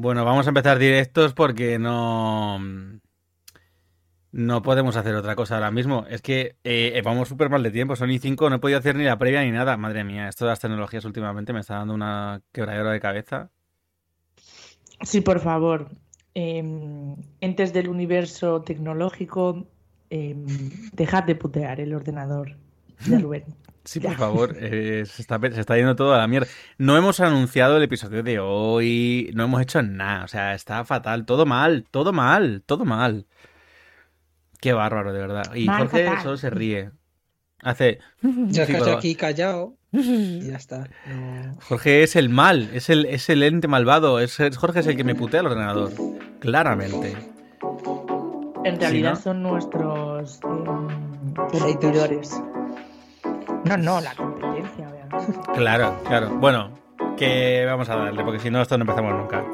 Bueno, vamos a empezar directos porque no. No podemos hacer otra cosa ahora mismo. Es que eh, vamos súper mal de tiempo. Son y 5, no he podido hacer ni la previa ni nada. Madre mía, esto de las tecnologías últimamente me está dando una quebradera de cabeza. Sí, por favor. Em, entes del universo tecnológico, em, dejad de putear el ordenador de Rubén. Sí, por favor, eh, se, está, se está yendo todo a la mierda. No hemos anunciado el episodio de hoy, no hemos hecho nada, o sea, está fatal, todo mal, todo mal, todo mal. Qué bárbaro, de verdad. Y Mal, Jorge fatal. solo se ríe. Hace... Ya Sí, estoy aquí callado y ya está. No- Jorge es el mal, es el, es el ente malvado, es, Jorge es el que me putea el ordenador. Claramente. En realidad ¿no? son nuestros em, competidores. No, no, la competencia, obviamente. Claro, claro. Bueno, que vamos a darle, porque si no, esto no empezamos nunca.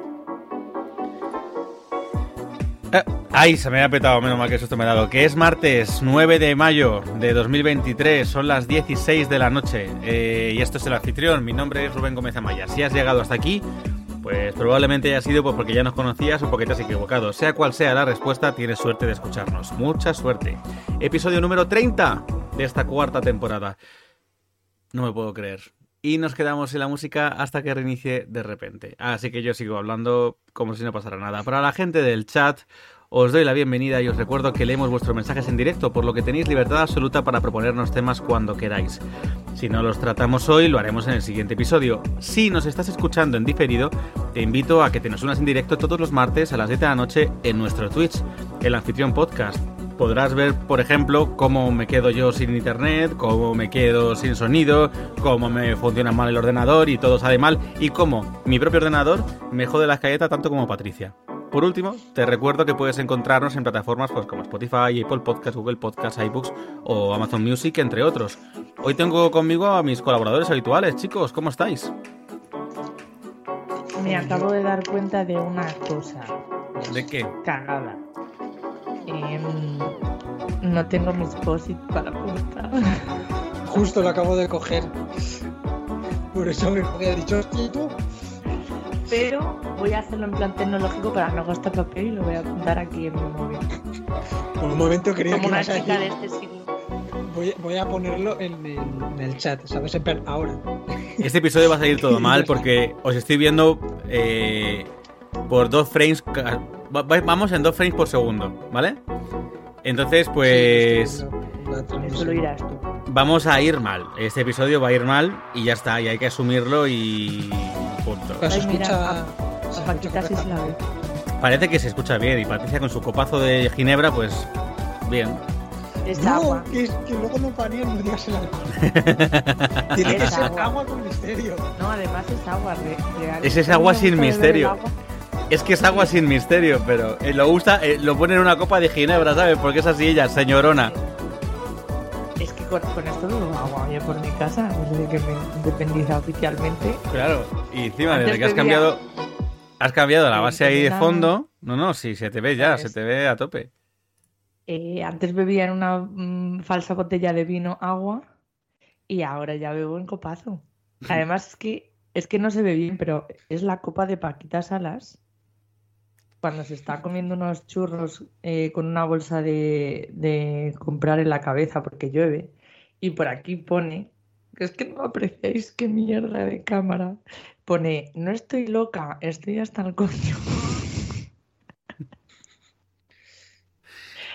Eh, Ay, se me ha petado, menos mal que susto me ha dado. Que es martes 9 de mayo de 2023, son las 16 de la noche. eh, y esto es el anfitrión, mi nombre es Rubén Gómez Amaya. Si has llegado hasta aquí, pues probablemente haya sido pues, porque ya nos conocías o porque te has equivocado. Sea cual sea la respuesta, tienes suerte de escucharnos. Mucha suerte. Episodio número 30 de esta cuarta temporada. No me puedo creer. Y nos quedamos en la música hasta que reinicie de repente. Así que yo sigo hablando como si no pasara nada. Para la gente del chat, os doy la bienvenida y os recuerdo que leemos vuestros mensajes en directo, por lo que tenéis libertad absoluta para proponernos temas cuando queráis. Si no los tratamos hoy, lo haremos en el siguiente episodio. Si nos estás escuchando en diferido, te invito a que te nos unas en directo todos los martes a las 7 de la noche en nuestro Twitch, el anfitrión podcast. Podrás ver, por ejemplo, cómo me quedo yo sin internet, cómo me quedo sin sonido, cómo me funciona mal el ordenador y todo sale mal, y cómo mi propio ordenador me jode la escaleta tanto como Patricia. Por último, te recuerdo que puedes encontrarnos en plataformas pues, como Spotify, Apple Podcasts, Google Podcasts, iBooks o Amazon Music, entre otros. Hoy tengo conmigo a mis colaboradores habituales, chicos, ¿cómo estáis? Me acabo de dar cuenta de una cosa ¿De qué? cagada. Em, no tengo mis posit para apuntar. Justo lo acabo de coger. Por eso me había dicho, hostia, ¿y tú? Pero voy a hacerlo en plan tecnológico para no gastar papel y lo voy a apuntar aquí en mi móvil. Por un momento creía Como que una chica de este siglo. voy, voy a ponerlo en el, en el chat, ¿sabes? En plan, ahora. Este episodio va a salir todo mal porque os estoy viendo eh, por dos frames. Vamos en dos frames por segundo, ¿vale? Entonces, pues Sí, lo irás tú. vamos a ir mal. Este episodio va a ir mal y ya está, y hay que asumirlo y punto. Pero se escucha. Parece que se escucha bien y Patricia con su copazo de ginebra, pues bien. Es No, agua. que, es- que luego no panea, no digas el alcohol. Tiene que Es ser agua. agua con misterio. No, además es agua re- real. Es agua me sin misterio. agua. Es que es agua sin misterio, pero eh, lo gusta, eh, lo pone en una copa de ginebra, ¿sabes? Porque es así ella, señorona. Que con, con esto bebo agua yo por mi casa, desde que me independiza oficialmente. Claro, y encima Antes desde que has cambiado has cambiado la base ahí de fondo. No, no, sí, se te ve ya, se ¿Sabes? te ve a tope. Eh, antes bebía en una mm, falsa botella de vino agua y ahora ya bebo en copazo. Además es que es que no se ve bien, pero es la copa de Paquita Salas cuando se está comiendo unos churros eh, con una bolsa de, de comprar en la cabeza porque llueve y por aquí pone que es que no apreciáis qué mierda de cámara pone no estoy loca estoy hasta el coño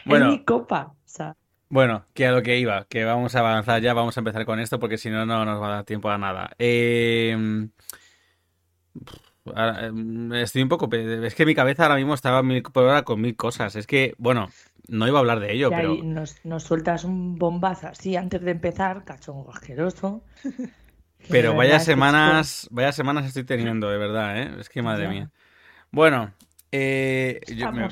Bueno. es mi copa o sea, Bueno, que a lo que iba, que vamos a avanzar ya, vamos a empezar con esto porque si no, no nos va a dar tiempo a nada. Eh, ahora, eh, estoy un poco... Es que mi cabeza ahora mismo estaba mil por hora con mil cosas. Es que, bueno, no iba a hablar de ello, y pero... nos, nos sueltas un bombazo así antes de empezar cachongo asqueroso Pero vaya semanas, vaya semanas estoy teniendo, de verdad, ¿eh? Es que madre Ya. mía. Bueno, eh, yo- me-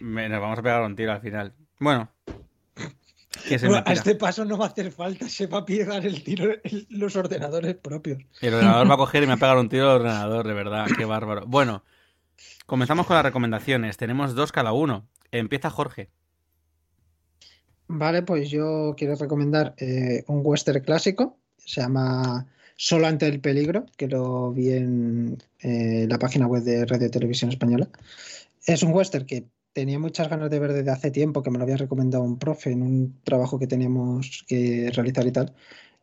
me- nos vamos a pegar un tiro al final. Bueno, que se me Bueno, a este paso no va a hacer falta, se va a pegar el tiro los ordenadores propios. El ordenador va a coger y me va a pegar un tiro al ordenador, de verdad, qué bárbaro. Bueno, comenzamos con las recomendaciones. Tenemos dos cada uno. Empieza Jorge. Vale, pues yo quiero recomendar eh, un western clásico, se llama Solo ante el peligro, que lo vi en eh, la página web de Radio Televisión Española. Es un western que tenía muchas ganas de ver desde hace tiempo, que me lo había recomendado un profe en un trabajo que teníamos que realizar y tal.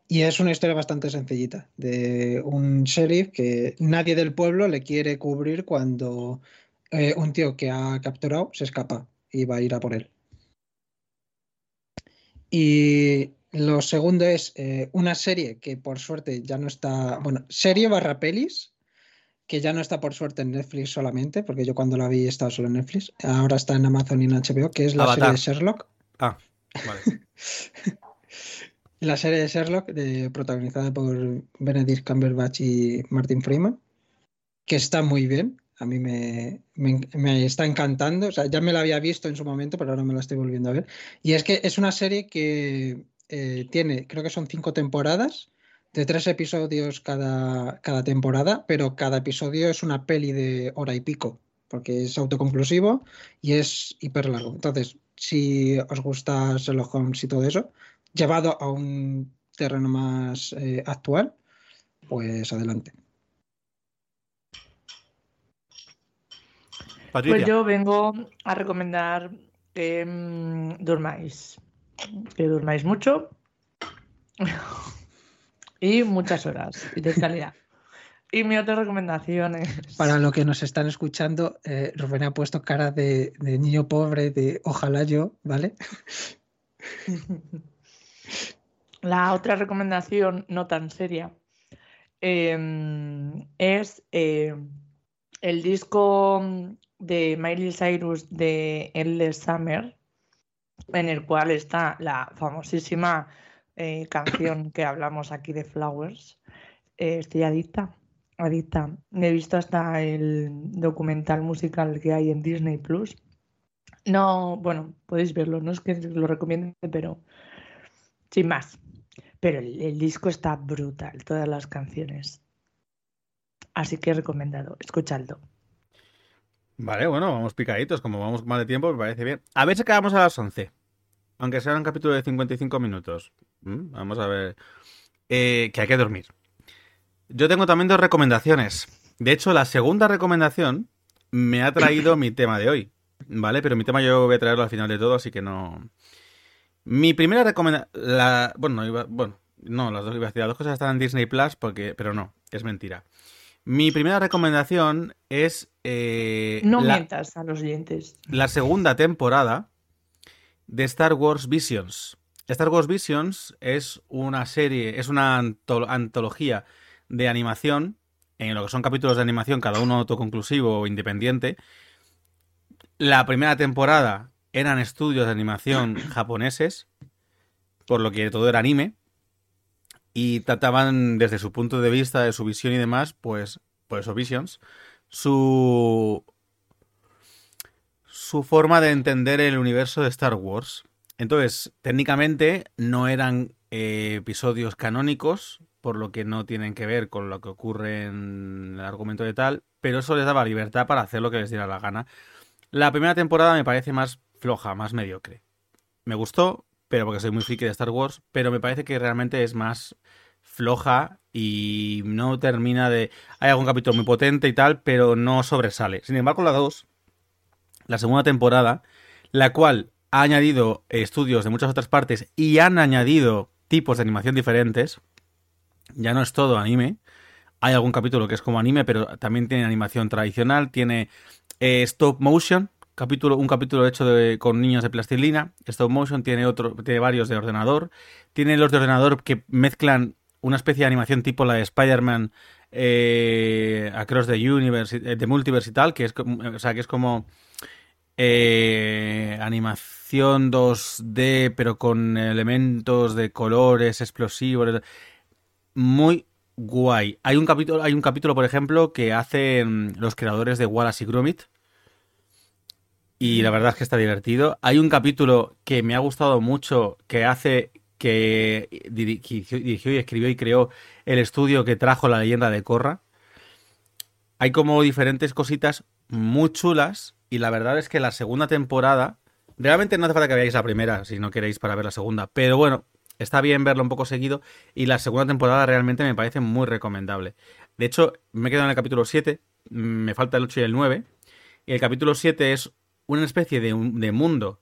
Y es una historia bastante sencillita, de un sheriff que nadie del pueblo le quiere cubrir cuando eh, un tío que ha capturado se escapa y va a ir a por él. Y lo segundo es eh, una serie que por suerte ya no está, bueno, serie barra pelis, que ya no está por suerte en Netflix solamente, porque yo cuando la vi estaba solo en Netflix, ahora está en Amazon y en HBO, que es la serie de Sherlock. Ah, vale. la serie de Sherlock, de, protagonizada por Benedict Cumberbatch y Martin Freeman, que está muy bien. A mí me, me, me, está encantando. O sea, ya me la había visto en su momento, pero ahora me la estoy volviendo a ver. Y es que es una serie que eh, tiene, creo que son cinco temporadas, de tres episodios cada, cada temporada, pero cada episodio es una peli de hora y pico, porque es autoconclusivo y es hiper largo. Entonces, si os gusta Sherlock Holmes y todo eso, llevado a un terreno más eh, actual, pues adelante. Patricia. Pues yo vengo a recomendar que mmm, durmáis, que durmáis mucho y muchas horas y de calidad. Y mi otra recomendación es... Para lo que nos están escuchando, eh, Rubén ha puesto cara de, de niño pobre, de ojalá yo, ¿vale? La otra recomendación, no tan seria, eh, es eh, el disco de Miley Cyrus de Endless Summer, en el cual está la famosísima eh, canción que hablamos aquí de Flowers. Eh, estoy adicta, adicta. He visto hasta el documental musical que hay en Disney Plus. No, bueno, podéis verlo, no es que lo recomiende, pero sin más. Pero el, disco está brutal, todas las canciones. Así que recomendado, escuchadlo. Vale, bueno, vamos picaditos, como vamos mal de tiempo, me parece bien. A ver si acabamos a las 11. Aunque sea un capítulo de 55 minutos. ¿Mm? Vamos a ver. Eh, que hay que dormir. Yo tengo también dos recomendaciones. De hecho, la segunda recomendación me ha traído mi tema de hoy. ¿Vale? Pero mi tema yo voy a traerlo al final de todo, así que no. Mi primera recomendación. Bueno, no, iba... bueno, no, las dos iba a decir. Las dos cosas están en Disney Plus, porque... pero no, es mentira. Mi primera recomendación es. Eh, no la, mientas a los dientes. La segunda temporada de Star Wars Visions. Star Wars Visions es una serie, es una antología de animación, en lo que son capítulos de animación, cada uno autoconclusivo o independiente. La primera temporada eran estudios de animación japoneses, por lo que todo era anime y trataban desde su punto de vista, de su visión y demás, pues, por eso Visions, su, su forma de entender el universo de Star Wars. Entonces, técnicamente no eran eh, episodios canónicos, por lo que no tienen que ver con lo que ocurre en el argumento de tal, pero eso les daba libertad para hacer lo que les diera la gana. La primera temporada me parece más floja, más mediocre. Me gustó, pero porque soy muy friki de Star Wars, pero me parece que realmente es más floja y no termina de... Hay algún capítulo muy potente y tal, pero no sobresale. Sin embargo, la 2, la segunda temporada, la cual ha añadido estudios de muchas otras partes y han añadido tipos de animación diferentes, ya no es todo anime. Hay algún capítulo que es como anime, pero también tiene animación tradicional, tiene eh, stop motion, capítulo, un capítulo hecho con niños de plastilina. Stop motion tiene otro, tiene varios de ordenador. Tiene los de ordenador que mezclan una especie de animación tipo la de Spider-Man eh, Across the Universe, de eh, Multiverse y tal, que es, o sea, que es como eh, animación 2D, pero con elementos de colores explosivos. Muy guay. Hay un capítulo, hay un capítulo, por ejemplo, que hacen los creadores de Wallace y Gromit, y la verdad es que está divertido. Hay un capítulo que me ha gustado mucho que hace que dirigió, y escribió y creó el estudio que trajo la leyenda de Corra. Hay como diferentes cositas muy chulas y la verdad es que la segunda temporada, realmente no hace falta que veáis la primera si no queréis para ver la segunda, pero bueno, está bien verlo un poco seguido y la segunda temporada realmente me parece muy recomendable. De hecho, me he quedado en el capítulo 7, me falta el 8 y el 9, y el capítulo 7 es una especie de, de mundo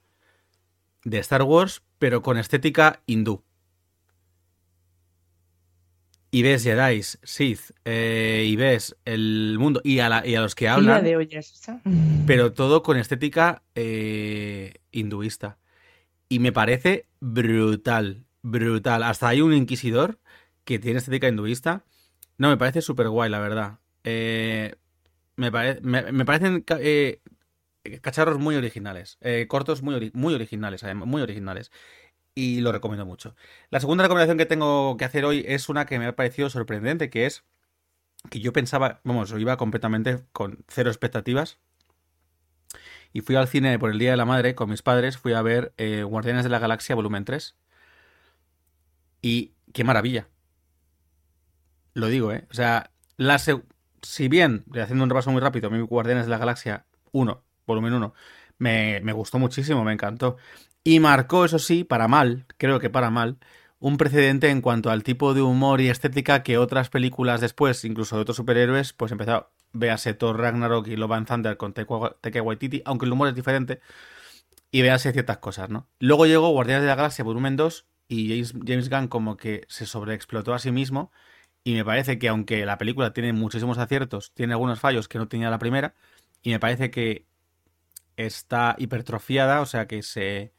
de Star Wars, pero con estética hindú. Y ves Jedi, Sith, eh, y ves el mundo, y a, la- y a los que hablan, de ollas pero todo con estética eh, hinduista. Y me parece brutal, brutal. Hasta hay un inquisidor que tiene estética hinduista. No, me parece súper guay, la verdad. Eh, me, pare- me, me parecen ca- eh, cacharros muy originales. eh, cortos muy, ori- muy originales, además, muy originales. Y lo recomiendo mucho. La segunda recomendación que tengo que hacer hoy es una que me ha parecido sorprendente, que es que yo pensaba, vamos, iba completamente con cero expectativas. Y fui al cine por el Día de la Madre con mis padres, fui a ver eh, Guardianes de la Galaxia volumen 3. Y qué maravilla. Lo digo, ¿eh? O sea, la si bien, haciendo un repaso muy rápido, mi Guardianes de la Galaxia 1, volumen 1, me, me gustó muchísimo, me encantó. Y marcó, eso sí, para mal, creo que para mal, un precedente en cuanto al tipo de humor y estética que otras películas después, incluso de otros superhéroes, pues empezó, véase Thor Ragnarok y Love and Thunder con Taika Waititi, aunque el humor es diferente, y véase ciertas cosas, ¿no? Luego llegó Guardianes de la Galaxia volumen 2 y James, James Gunn como que se sobreexplotó a sí mismo y me parece que aunque la película tiene muchísimos aciertos, tiene algunos fallos que no tenía la primera y me parece que está hipertrofiada, o sea que se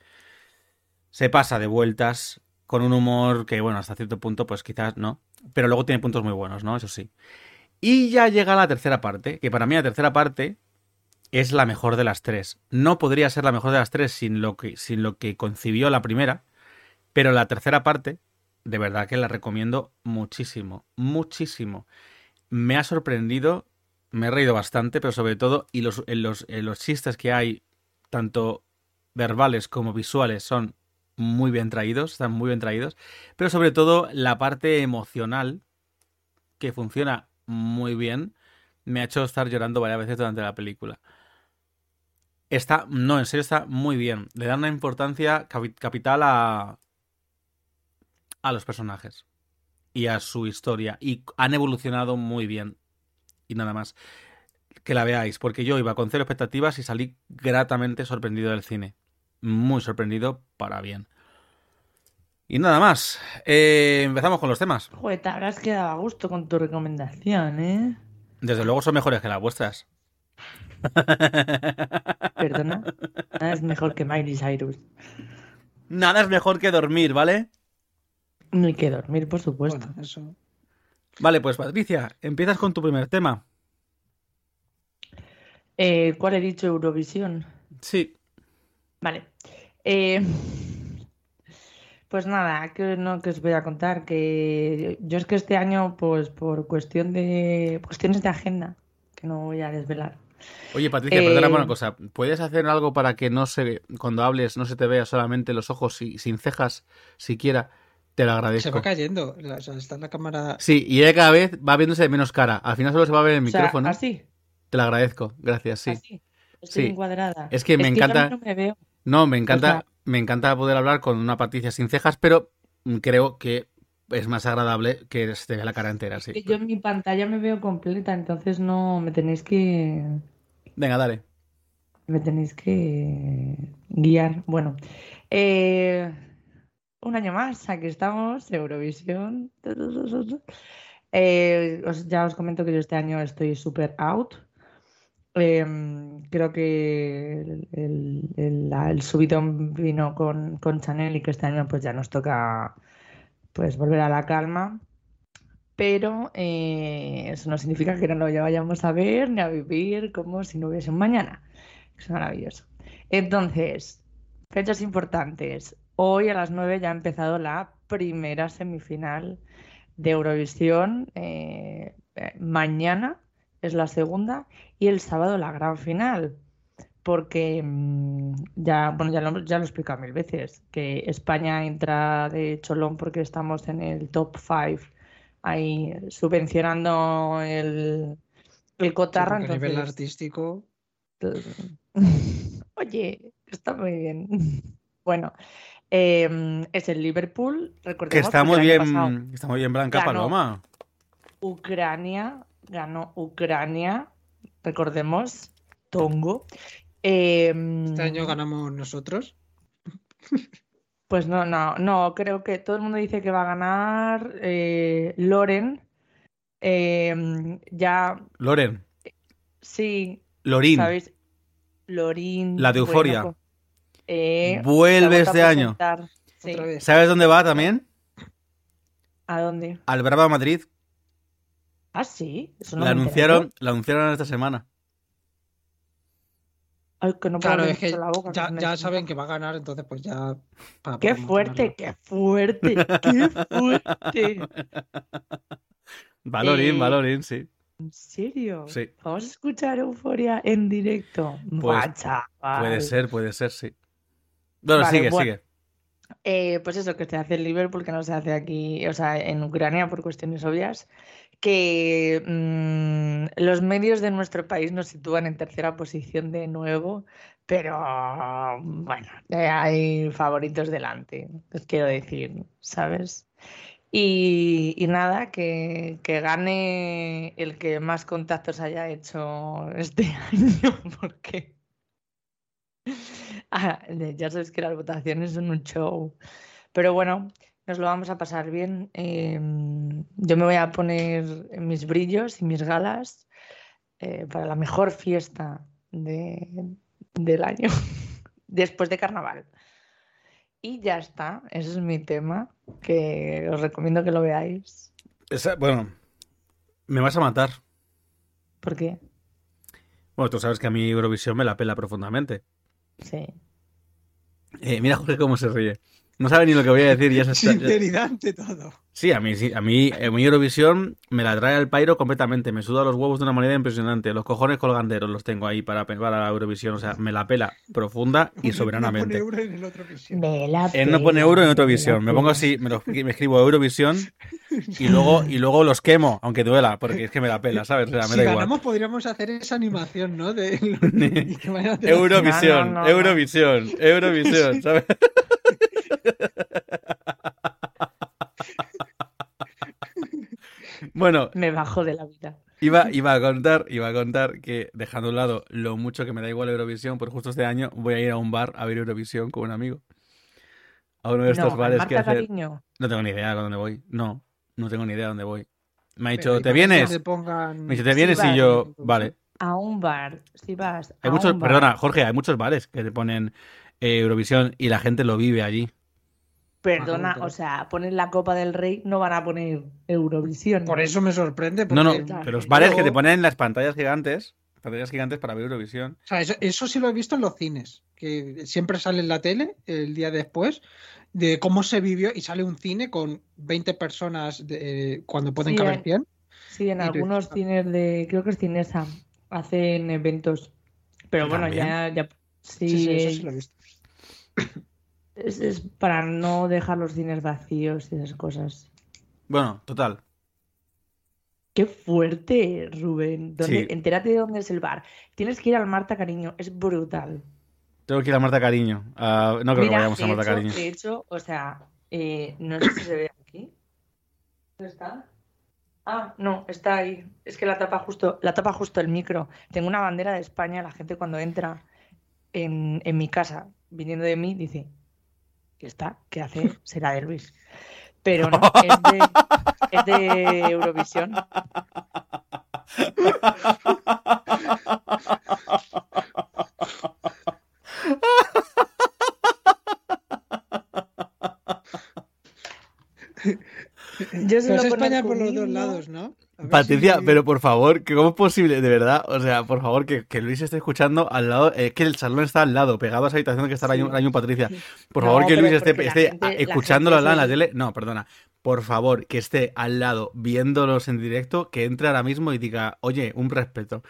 se pasa de vueltas con un humor que, bueno, hasta cierto punto, pues quizás no. Pero luego tiene puntos muy buenos, ¿no? Eso sí. Y ya llega la tercera parte, que para mí la tercera parte es la mejor de las tres. No podría ser la mejor de las tres sin lo que, sin lo que concibió la primera, pero la tercera parte, de verdad que la recomiendo muchísimo, muchísimo. Me ha sorprendido, me he reído bastante, pero sobre todo, y los, en los, en los chistes que hay, tanto verbales como visuales, son muy bien traídos, están muy bien traídos, pero sobre todo la parte emocional, que funciona muy bien, me ha hecho estar llorando varias veces durante la película. Está, no, en serio está muy bien. Le dan una importancia capi- capital a, a los personajes y a su historia. Y han evolucionado muy bien. Y nada más. Que la veáis, porque yo iba con cero expectativas y salí gratamente sorprendido del cine. Muy sorprendido para bien. Y nada más. Eh, empezamos con los temas. Joder, te habrás quedado a gusto con tu recomendación, ¿eh? Desde luego son mejores que las vuestras. Perdona. Nada es mejor que Miley Cyrus. Nada es mejor que dormir, ¿vale? No hay que dormir, por supuesto. Bueno, eso. Vale, pues Patricia, empiezas con tu primer tema. Eh, ¿cuál he dicho? Eurovisión. Sí. Vale. Eh, pues nada, que no que os voy a contar que yo es que este año, pues por cuestión de cuestiones de agenda, que no voy a desvelar. Oye, Patricia, Eh, perdóname una cosa. ¿Puedes hacer algo para que no se, cuando hables, no se te vea solamente los ojos y sin cejas siquiera? Te lo Se agradezco. va cayendo. la- o sea, está en la cámara. Sí, y ella cada vez va viéndose de menos cara. Al final solo se va a ver el O sea, micrófono. así, Te lo agradezco. Gracias, sí. así. Estoy Sí. encuadrada. Es que me encanta- no me veo. No, me encanta, O sea- me encanta poder hablar con una Patricia sin cejas, pero creo que es más agradable que se te vea la cara entera, Que sí. yo en mi pantalla me veo completa, entonces no me tenéis que Venga, dale. me tenéis que guiar. Bueno, eh, un año más, aquí estamos, Eurovisión. Eh, os- ya os comento que yo este año estoy súper out. Em, creo que el, el- subidón vino con, con Chanel y que este año pues ya nos toca pues volver a la calma. Pero eh, eso no significa que no lo vayamos a ver ni a vivir como si no hubiese un mañana. Es maravilloso. Entonces, fechas importantes. Hoy a las 9 ya ha empezado la primera semifinal de Eurovisión. eh, eh, mañana es la segunda y el sábado la gran final. Porque mm, ya, bueno, ya lo, ya lo he explicado mil veces, que España entra de cholón porque estamos en el top 5 ahí subvencionando el, el Sí, porque a nivel artístico. Oye, está muy bien. Bueno, Eh, es el Liverpool, Que recordemos está porque muy pasado bien, está muy bien Blanca ganó. Paloma. Ucrania, ganó Ucrania, recordemos, Tongo. Eh, Este año ganamos nosotros. Pues no, no, no, creo que todo el mundo dice que va a ganar eh, Loren. Eh, ya, Loren, sí, Lorín, ¿sabéis? Lorin. La de Euforia. co- eh, vuelve este año. Sí. ¿Sabes dónde va también? ¿A dónde? Al Brava Madrid. Ah, sí, eso no La anunciaron, la anunciaron esta semana. Ay, que no puedo Claro, es que la boca, ya, que ya saben que va a ganar, entonces pues ya. Qué fuerte, qué fuerte, qué fuerte. Va Lorín, va Eh, Lorín, sí. ¿En serio? Sí. Vamos a escuchar Euforia en directo. Pues, Buah, chaval. Puede ser, puede ser, sí. Bueno, Vale, sigue, bueno. sigue. Eh, pues eso, que se hace en Liverpool, que no se hace aquí, o sea, en Ucrania por cuestiones obvias, que mm, los medios de nuestro país nos sitúan en tercera posición de nuevo, pero bueno, eh, hay favoritos delante, os quiero decir, ¿sabes? Y, y nada, que, que gane el que más contactos haya hecho este año, porque... Ya sabes que las votaciones son un show. Pero bueno, nos lo vamos a pasar bien. Em, yo me voy a poner mis brillos y mis galas eh, para la mejor fiesta de- del año, después de carnaval. Y ya está, ese es mi tema, que os recomiendo que lo veáis. Esa- bueno, me vas a matar. ¿Por qué? Bueno, tú sabes que a mí Eurovisión me la pela profundamente. Sí. Eh, mira Jorge cómo se ríe. No sabe ni lo que voy a decir. Ya se está- Sinceridad ante todo. Sí, a mí, sí, a mí, a mí Eurovisión me la trae al pairo completamente. Me suda los huevos de una manera impresionante. Los cojones colganderos los tengo ahí para, para la Eurovisión. O sea, me la pela profunda y soberanamente. No pone euro en el otro visión. Me la Él no pone euro en me Eurovisión. la Me pongo así, me, lo- me escribo Eurovisión y luego, y luego los quemo, aunque duela, porque es que me la pela, ¿sabes? O sea, me Si da igual. ganamos, podríamos hacer esa animación, ¿no? De Eurovisión, No, no, no, no. Eurovisión, Eurovisión, ¿sabes? Bueno, Me bajo de la vida. iba, iba a contar, iba a contar que dejando a un lado lo mucho que me da igual Eurovisión, pues justo este año voy a ir a un bar a ver Eurovisión con un amigo. A uno de estos No, bares que. Cariño. No tengo ni idea de dónde voy. No, no tengo ni idea de dónde voy. Me ha dicho, ¿te vienes? pongan- Me dice, ¿te Sí, vienes? vale. Y yo, vale. A un bar, si vas Hay a muchos, un bar, perdona, Jorge, hay muchos bares que te ponen eh, Eurovisión y la gente lo vive allí. Perdona, Ajá, o sea, ponen la Copa del Rey, no van a poner Eurovisión. Por eso me sorprende. No, no, pero los bares que te ponen las pantallas gigantes, pantallas gigantes para ver Eurovisión. O sea, eso, eso sí lo he visto en los cines, que siempre sale en la tele el día después de cómo se vivió y sale un cine con 20 personas de- cuando pueden Sí, caber en- 100. Sí, en algunos dices, cines de, creo que es Cinesa, hacen eventos. Pero bueno, ¿También? ya, ya sí, Sí, sí, eso sí lo he visto. Es, es para no dejar los cines vacíos y esas cosas. Bueno, total. Qué fuerte, Rubén. ¿Dónde- Sí. Entérate de dónde es el bar. Tienes que ir al Marta Cariño, es brutal. Tengo que ir a Marta Cariño. Ah, no creo que vayamos a Marta hecho, Cariño. de hecho, o sea, eh, no sé si se ve aquí. ¿Dónde está? Ah, no, está ahí. Es que la tapa justo, la tapa justo el micro. Tengo una bandera de España, la gente cuando entra en, en mi casa, viniendo de mí, dice, ¿qué está? ¿Qué hace? Será de Luis. Pero no, es de, es de Eurovisión. Yo solo es España por los dos lados, ¿no? Patricia, pero por favor, ¿cómo es posible? De verdad, o sea, por favor, que, que Luis esté escuchando al lado, es que el salón está al lado, pegado a esa habitación que está Sí. mismo Patricia. Por No, favor, que Luis esté, la esté gente- la escuchándolo lado en la tele. No, perdona. Por favor, que esté al lado viéndolos en directo, que entre ahora mismo y diga, oye, un respeto.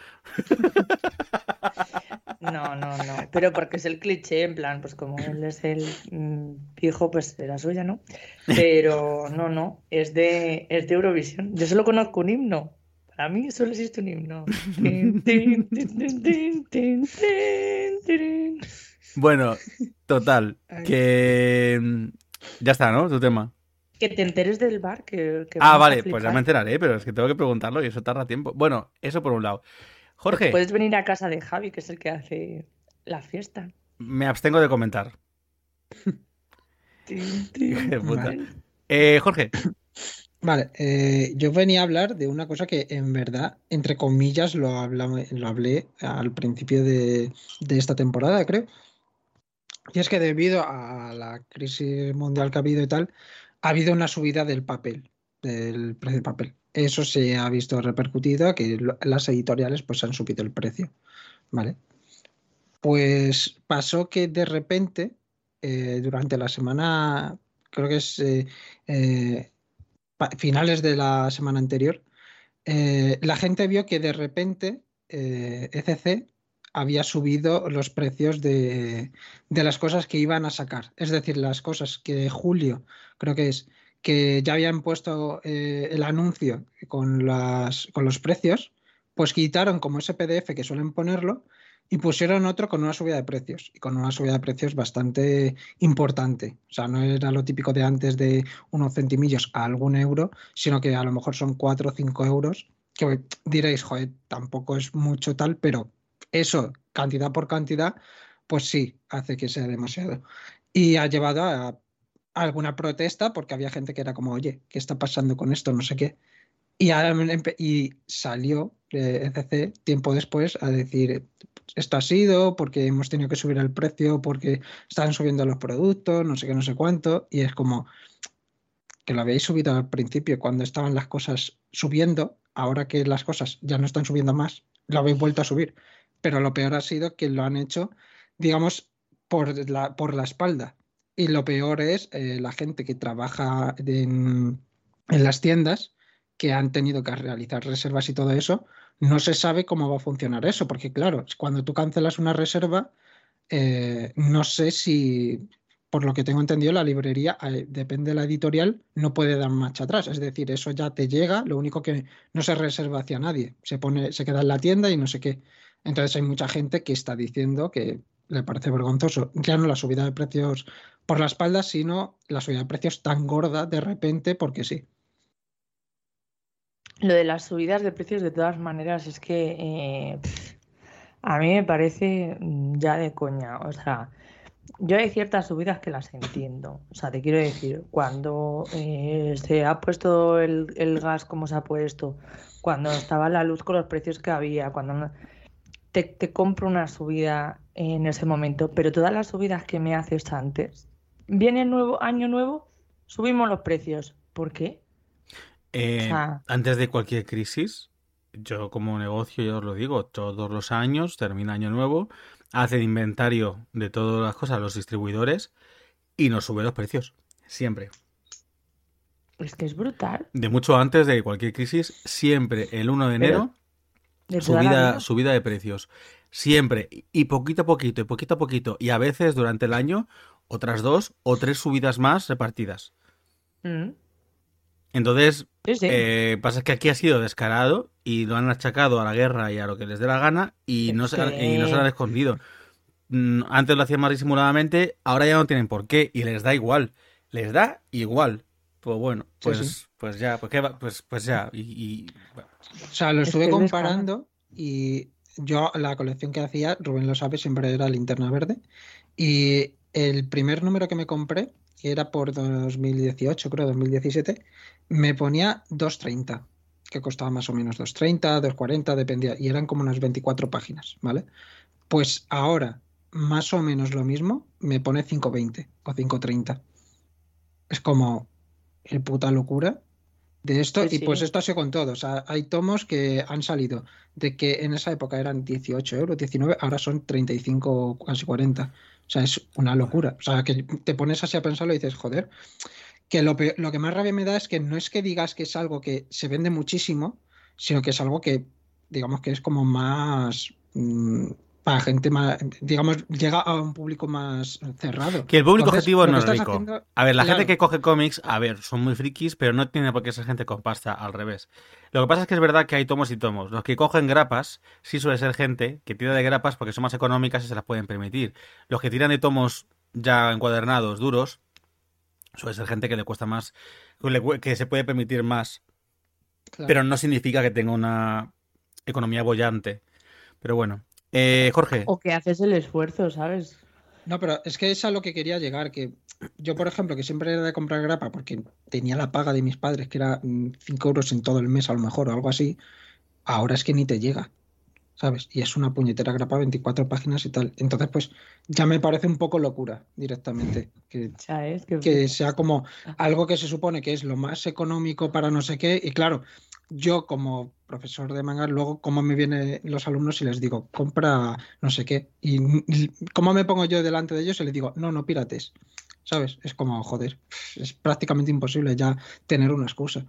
No, no, no. Pero porque es el cliché, en plan, pues como él es el mm, viejo, pues era suya, ¿no? Pero no, no, es de, es de Eurovisión. Yo solo conozco un himno. Para mí solo existe un himno. Bueno, total. Que. mm, Ya está, ¿no? Tu tema. Que te enteres del bar. Que, que Ah, vale, pues ya me enteraré, pero es que tengo que preguntarlo y eso tarda tiempo. Bueno, eso por un lado. Jorge, Puedes venir a casa de Javi, que es el que hace la fiesta. me abstengo de comentar. De puta. Vale. Eh, Jorge, Vale, eh, yo venía a hablar de una cosa que en verdad, entre comillas, lo, hablamos- lo hablé al principio de, de esta temporada, creo. Y es que debido a la crisis mundial que ha habido y tal, ha habido una subida del papel, del precio del papel. Eso se ha visto repercutido a que las editoriales pues han subido el precio, ¿vale? Pues pasó que de repente, eh, durante la semana, creo que es eh, eh, finales de la semana anterior, la gente vio que de repente ECC había subido los precios de, de las cosas que iban a sacar. Es decir, las cosas que julio, creo que es, que ya habían puesto eh, el anuncio con, las, con los precios, pues quitaron como ese PDF que suelen ponerlo y pusieron otro con una subida de precios y con una subida de precios bastante importante. O sea, no era lo típico de antes de unos centimillos a algún euro, sino que a lo mejor son 4 o 5 euros, que diréis, joder, tampoco es mucho tal, pero eso, cantidad por cantidad, pues sí, hace que sea demasiado. Y ha llevado a, alguna protesta porque había gente que era como, oye, ¿qué está pasando con esto? No sé qué. Y salió eh, ECC tiempo después a decir, esto ha sido porque hemos tenido que subir el precio, porque están subiendo los productos, no sé qué, no sé cuánto, y es como que lo habéis subido al principio cuando estaban las cosas subiendo, ahora que las cosas ya no están subiendo más, lo habéis vuelto a subir. Pero lo peor ha sido que lo han hecho, digamos, por la, por la espalda. Y lo peor es eh, la gente que trabaja en, las tiendas, que han tenido que realizar reservas y todo eso, no se sabe cómo va a funcionar eso, porque claro, cuando tú cancelas una reserva, eh, no sé si, por lo que tengo entendido, la librería, eh, depende de la editorial, no puede dar marcha atrás. Es decir, eso ya te llega, lo único que no se reserva hacia nadie. Se pone, se queda en la tienda y no sé qué. Entonces hay mucha gente que está diciendo que le parece vergonzoso, ya no la subida de precios por la espalda, sino la subida de precios tan gorda de repente porque sí. Lo de las subidas de precios, de todas maneras, es que eh, a mí me parece mm, ya de coña. O sea, yo hay ciertas subidas que las entiendo. O sea, te quiero decir, cuando eh, se ha puesto el, el gas como se ha puesto, cuando estaba la luz con los precios que había, cuando no- te, te compro una subida en ese momento, pero todas las subidas que me haces antes, viene el nuevo año nuevo, subimos los precios. ¿Por qué? eh, O sea- antes de cualquier crisis, yo como negocio, yo os lo digo, todos los años, termina año nuevo, hacen inventario de todas las cosas los distribuidores y nos sube los precios. Siempre. Es que es brutal. De mucho antes de cualquier crisis, siempre el 1 de enero, subida, subida de precios. Siempre. Y poquito a poquito, y poquito a poquito. Y a veces durante el año, otras dos o tres subidas más repartidas. Mm, Entonces, Sí, sí. eh, pasa que aquí ha sido descarado y lo han achacado a la guerra y a lo que les dé la gana y no se, y no se lo han escondido. Mm, Antes lo hacían más disimuladamente, ahora ya no tienen por qué y les da igual. Les da igual. Pues bueno, pues, sí. pues ya, pues, qué va- pues, pues ya. Y, y, bueno, O sea, lo Es estuve que es comparando y yo la colección que hacía, Rubén lo sabe, siempre era linterna verde. Y el primer número que me compré, que era por 2018, creo, 2017, me ponía 2.30, que costaba más o menos 2.30, 2.40, dependía, y eran como unas 24 páginas, ¿vale? Pues ahora, más o menos lo mismo, me pone 5.20 o 5.30. Es como el puta locura de esto, y pues esto ha sido con todo. O sea, hay tomos que han salido de que en esa época eran 18 euros, 19, ahora son 35, casi 40. O sea, es una locura. O sea, que te pones así a pensarlo y dices, joder, que lo, peor- lo que más rabia me da es que no es que digas que es algo que se vende muchísimo, sino que es algo que, digamos que es como más mm, para gente más, digamos, llega a un público más cerrado. Que el público Entonces, objetivo no es rico. haciendo- A ver, la Claro. gente que coge cómics, a ver, son muy frikis, pero no tiene por qué ser gente con pasta, al revés. Lo que pasa es que es verdad que hay tomos y tomos. Los que cogen grapas, sí suele ser gente que tira de grapas porque son más económicas y se las pueden permitir. Los que tiran de tomos ya encuadernados, duros, suele ser gente que le cuesta más, que, se puede permitir más, Claro. pero no significa que tenga una economía bollante. Pero bueno. Eh, Jorge, O que haces el esfuerzo, ¿sabes? No, pero es que es a lo que quería llegar, que yo, por ejemplo, que siempre era de comprar grapa porque tenía la paga de mis padres, que era 5 euros en todo el mes a lo mejor o algo así, ahora es que ni te llega, ¿sabes? Y es una puñetera grapa, 24 páginas y tal. Entonces, pues ya me parece un poco locura directamente, que, ¿Sabes? Que, que sea como algo que se supone que es lo más económico para no sé qué, y claro, yo como profesor de manga, luego cómo me vienen los alumnos y les digo, compra no sé qué, y y cómo me pongo yo delante de ellos y les digo, no, no pirates, ¿sabes? Es como, joder, es prácticamente imposible ya tener una excusa.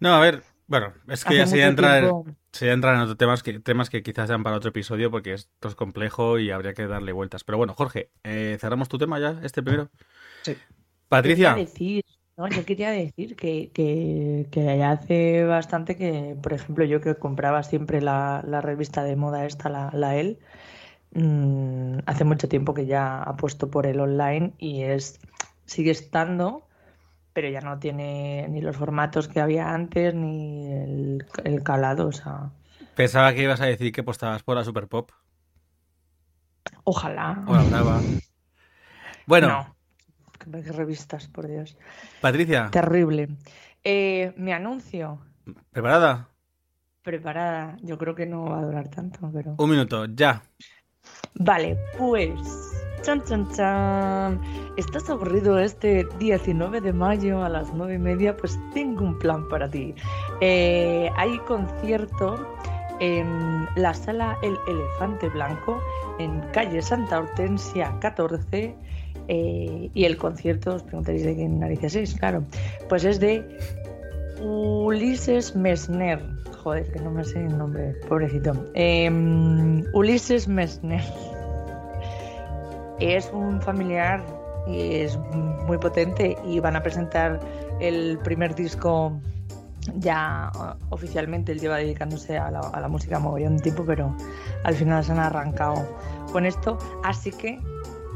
no, a ver, bueno, es que hace ya se mucho entra, tiempo- se entran en otros temas que, temas que quizás sean para otro episodio porque esto es complejo y habría que darle vueltas. Pero bueno, Jorge, eh, cerramos tu tema ya, este primero. Sí. Patricia, Quería decir, no, yo quería decir que, que, que ya hace bastante que, por ejemplo, yo que compraba siempre la, la revista de moda esta, la, la Elle, mm, hace mucho tiempo que ya apuesto por el online y es sigue estando, pero ya no tiene ni los formatos que había antes ni el, el calado, o sea, pensaba que ibas a decir que apostabas por la Super Pop ojalá. o la Brava. Bueno, No, revistas, por Dios. Patricia, Terrible. Eh, mi anuncio. ¿preparada? preparada. Yo creo que no va a durar tanto, pero. Un minuto, ya. Vale, pues. Chan, chan, chan. ¿Estás aburrido este 19 de mayo a las 9 y media? Pues tengo un plan para ti. Eh, hay concierto en la sala El Elefante Blanco, en calle Santa Hortensia 14. Eh, y el concierto, os preguntaréis de qué narices es, claro. Pues es de Ulises Mesner. Joder, que no me sé el nombre, pobrecito. Em, Ulises Mesner. Es un familiar y es muy potente y van a presentar el primer disco ya uh, oficialmente. Él lleva dedicándose a la, a la música mogollón de tiempo, pero al final se han arrancado con esto. Así que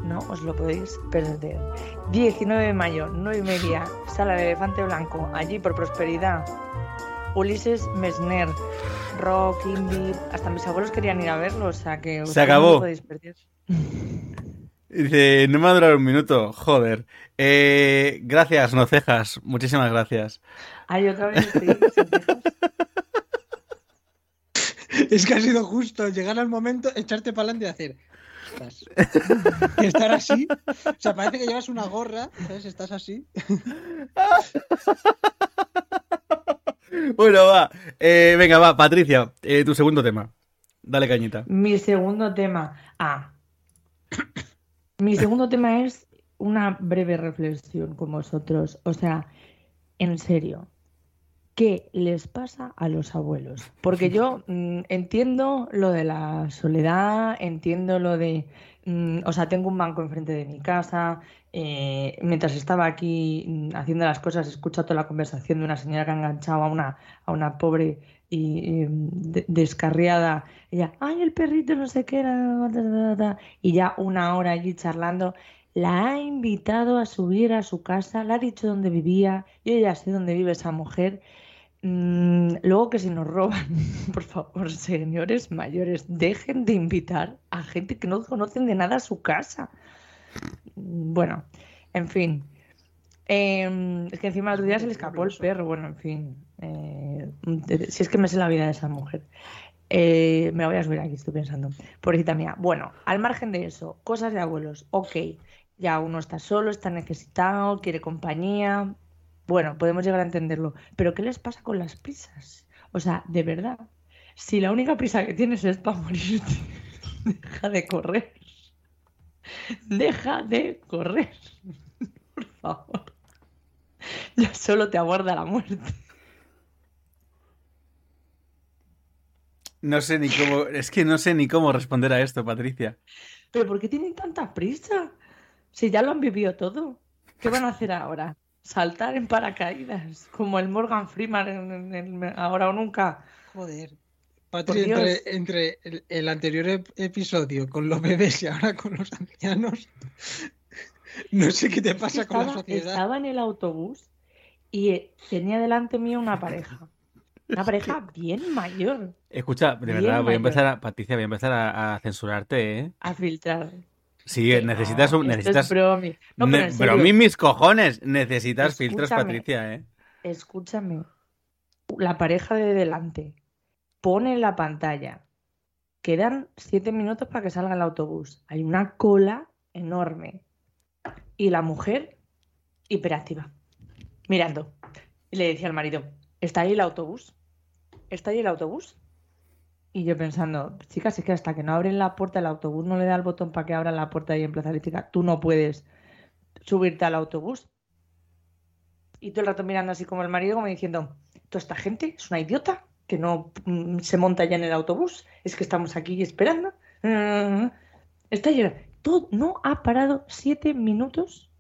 no os lo podéis perder. 19 de mayo, 9 y media, Sala de Elefante Blanco, allí por Prosperidad. Ulises Mesner, rock, indie, hasta mis abuelos querían ir a verlo, o sea que ustedes acabó. No lo podéis perder. Dice, no me va a durar un minuto, joder. Eh, gracias, no cejas, muchísimas gracias. Ay, otra vez estoy sin cejas. Es que ha sido justo llegar al momento, echarte para adelante y hacer. "Estás". Y estar así. O sea, parece que llevas una gorra, ¿sabes? Estás así. Bueno, va. Eh, venga, va, Patricia, eh, tu segundo tema. Dale cañita. Mi segundo tema. Ah. Mi segundo tema es una breve reflexión con vosotros. O sea, en serio, ¿qué les pasa a los abuelos? Porque yo mm, entiendo lo de la soledad, entiendo lo de. mm, o sea, tengo un banco enfrente de mi casa. eh, mientras estaba aquí mm, haciendo las cosas, he escuchado toda la conversación de una señora que ha enganchado a una, a una pobre y, y, de- descarriada. Ella, ay, el perrito no sé qué, da, da, da", y ya una hora allí charlando. La ha invitado a subir a su casa, le ha dicho dónde vivía, yo ya sé dónde vive esa mujer. Mm, luego que si nos roban, por favor, señores mayores, dejen de invitar a gente que no conocen de nada a su casa. Bueno, en fin. Em, es que encima el día se le escapó el perro. Bueno, en fin. eh, si es que me sé la vida de esa mujer. Eh, me voy a subir aquí, estoy pensando. Pobrecita mía. Bueno, al margen de eso, cosas de abuelos. Ok, ya uno está solo, está necesitado, quiere compañía. Bueno, podemos llegar a entenderlo. Pero ¿qué les pasa con las prisas? O sea, de verdad, si la única prisa que tienes es para morirte, deja de correr. Deja de correr. Por favor. Ya solo te aguarda la muerte. No sé ni cómo, es que no sé ni cómo responder a esto, Patricia. ¿Pero por qué tienen tanta prisa? Si ya lo han vivido todo. ¿Qué van a hacer ahora? Saltar en paracaídas, como el Morgan Freeman en, en- en Ahora o Nunca. Joder. Patri, entre, entre el, el anterior ep- episodio con los bebés y ahora con los ancianos, no sé qué te pasa con la sociedad. estaba en el autobús y eh, tenía delante mío una pareja. Una pareja bien mayor Escucha, de Bien verdad, voy a empezar a, Patricia, voy a empezar a, a censurarte, ¿eh? a filtrar. Sí, necesitas no, un, esto necesitas, es bromi. No, pero ne- mí mis cojones, necesitas filtros. Patricia, ¿eh? escúchame. La pareja de delante pone la pantalla. Quedan siete minutos para que salga el autobús. Hay una cola enorme. Y la mujer hiperactiva, mirando. Y le decía al marido, ¿está ahí el autobús? ¿Está ahí el autobús? Y yo pensando, chicas, es que hasta que no abren la puerta, el autobús no le da el botón para que abran la puerta y en Plaza Elíptica, tú no puedes subirte al autobús. Y todo el rato mirando así como el marido, como diciendo, toda esta gente es una idiota que no mm, se monta ya en el autobús, es que estamos aquí esperando. Está. Todo, no ha parado siete minutos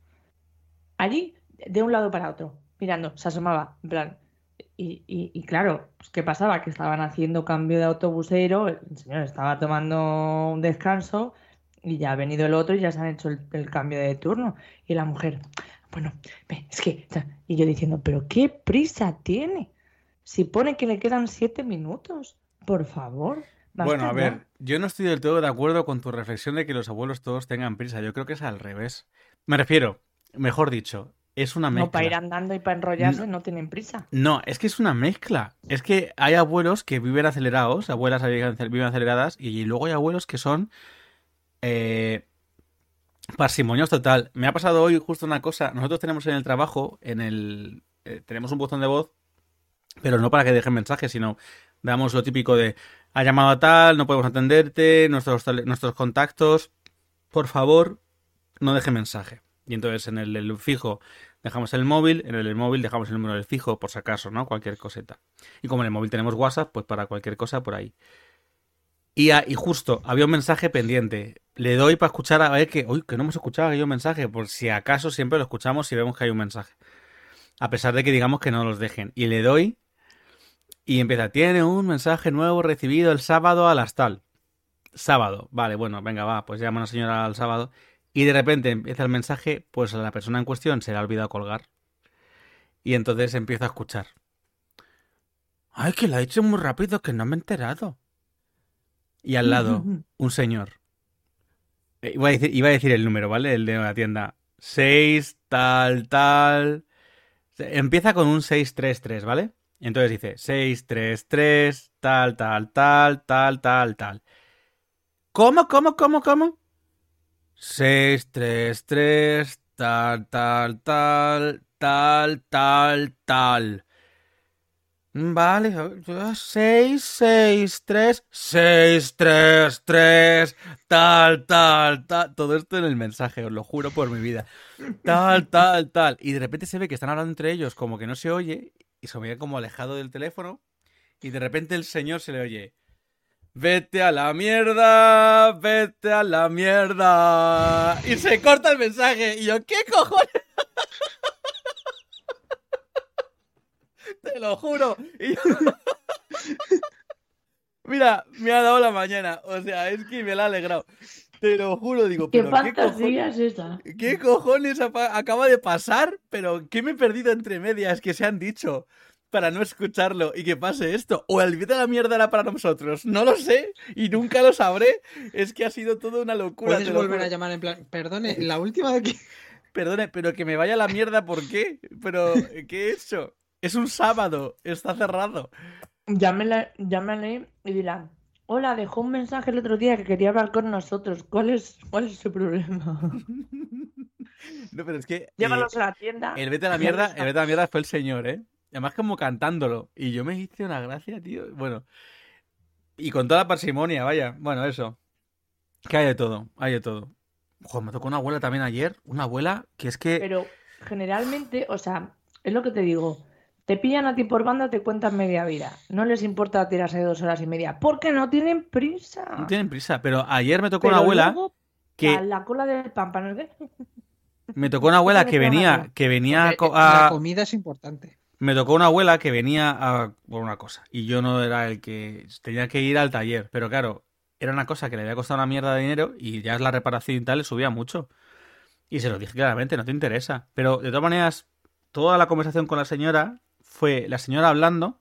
allí, de un lado para otro, mirando, se asomaba, en plan. Y, y- y claro, pues, ¿qué pasaba? Que estaban haciendo cambio de autobusero, el señor estaba tomando un descanso y ya ha venido el otro y ya se han hecho el, el cambio de turno. Y la mujer, bueno, es que... Y yo diciendo, pero qué prisa tiene. Si pone que le quedan siete minutos, por favor. Bueno, a ya". ver, yo no estoy del todo de acuerdo con tu reflexión de que los abuelos todos tengan prisa. Yo creo que es al revés. Me refiero, mejor dicho, es una No, para ir mezcla. andando y para enrollarse no tienen prisa. No, es que es una mezcla. Es que hay abuelos que viven acelerados, abuelas viven aceleradas, y luego hay abuelos que son eh, parsimonios total. Me ha pasado hoy justo una cosa. Nosotros tenemos en el trabajo, en el eh, tenemos un botón de voz, pero no para que dejen mensajes, sino damos lo típico de ha llamado a tal, no podemos atenderte, nuestros nuestros contactos, por favor, no deje mensaje. Y entonces en el, fijo dejamos el móvil, en el móvil dejamos el número del fijo por si acaso, ¿no? Cualquier coseta. Y como en el móvil tenemos WhatsApp, pues para cualquier cosa por ahí. Y, a- y justo, había un mensaje pendiente. Le doy para escuchar a ver que, uy, que no hemos escuchado que hay un mensaje, por si acaso siempre lo escuchamos si vemos que hay un mensaje. A pesar de que digamos que no los dejen. Y le doy y empieza, tiene un mensaje nuevo recibido el sábado a las tal. Sábado, vale, bueno, venga, va, pues llama a una señora al sábado. Y de repente empieza el mensaje, pues a la persona en cuestión se le ha olvidado colgar. Y entonces empiezo a escuchar. Ay, que lo ha hecho muy rápido, que no me he enterado. Y al lado, un señor. Eh, Iba a decir, iba a decir el número, ¿vale? El de la tienda. 6, tal, tal. Empieza con un 633, ¿vale? Entonces dice 633, tal, tal, tal, tal, tal, tal. ¿Cómo, cómo, cómo, cómo? 633, tal, tal, tal, tal, tal, tal. Vale, 663, 633, tal, tal, tal. Todo esto en el mensaje, os lo juro por mi vida. Tal, tal, tal. Y de repente se ve que están hablando entre ellos como que no se oye y se veía como alejado del teléfono. Y de repente el señor se le oye. Vete a la mierda, vete a la mierda. Y se corta el mensaje. Y yo, ¿qué cojones? Te lo juro. Y yo- Mira, me ha dado la mañana. O sea, es que me la ha alegrado. Te lo juro, digo, ¿Qué pero ¿qué cojones? fantasía es esa? ¿Qué cojones acaba de pasar? Pero ¿qué me he perdido entre medias que se han dicho para no escucharlo y que pase esto? ¿O el vete a la mierda era para nosotros? No lo sé y nunca lo sabré. Es que ha sido toda una locura. Puedes volver a llamar en plan, perdone, la última de que... Perdone, pero que me vaya a la mierda, ¿por qué? Pero, ¿qué he hecho? Es un sábado, está cerrado. Llámele, llámale y dirán, hola, dejó un mensaje el otro día que quería hablar con nosotros. ¿Cuál es, cuál es su problema? No, pero es que. eh, Llévalos a la tienda. El vete a la mierda, el vete a la mierda fue el señor, ¿eh? Además como cantándolo. Y yo me hice una gracia, tío. Bueno. Y con toda la parsimonia, vaya. Bueno, eso. Que hay de todo, hay de todo. Joder, me tocó una abuela también ayer. Una abuela que es que... Pero generalmente, o sea, es lo que te digo. Te pillan a ti por banda, te cuentan media vida. No les importa tirarse dos horas y media. Porque no tienen prisa. No tienen prisa. Pero ayer me tocó Pero una abuela luego, que... a la cola del pan, para no. Me tocó una abuela que venía... Que venía a... La comida es importante. Me tocó una abuela que venía a, por una cosa y yo no era el que tenía que ir al taller, pero claro, era una cosa que le había costado una mierda de dinero y ya es la reparación y tal le subía mucho. Y se lo dije claramente, no te interesa. Pero de todas maneras, toda la conversación con la señora fue la señora hablando,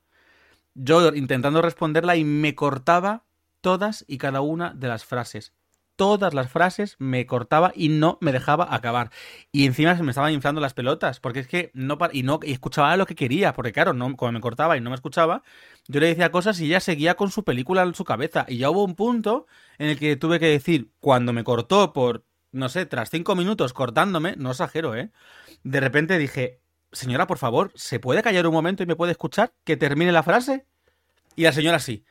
yo intentando responderla y me cortaba todas y cada una de las frases todas las frases, me cortaba y no me dejaba acabar. Y encima se me estaban inflando las pelotas, porque es que no y no y escuchaba lo que quería, porque claro, no como me cortaba y no me escuchaba, yo le decía cosas y ella seguía con su película en su cabeza y ya hubo un punto en el que tuve que decir cuando me cortó por no sé, tras cinco minutos cortándome, no exagero, ¿eh? De repente dije, señora, por favor, ¿se puede callar un momento y me puede escuchar? Que termine la frase. Y la señora sí.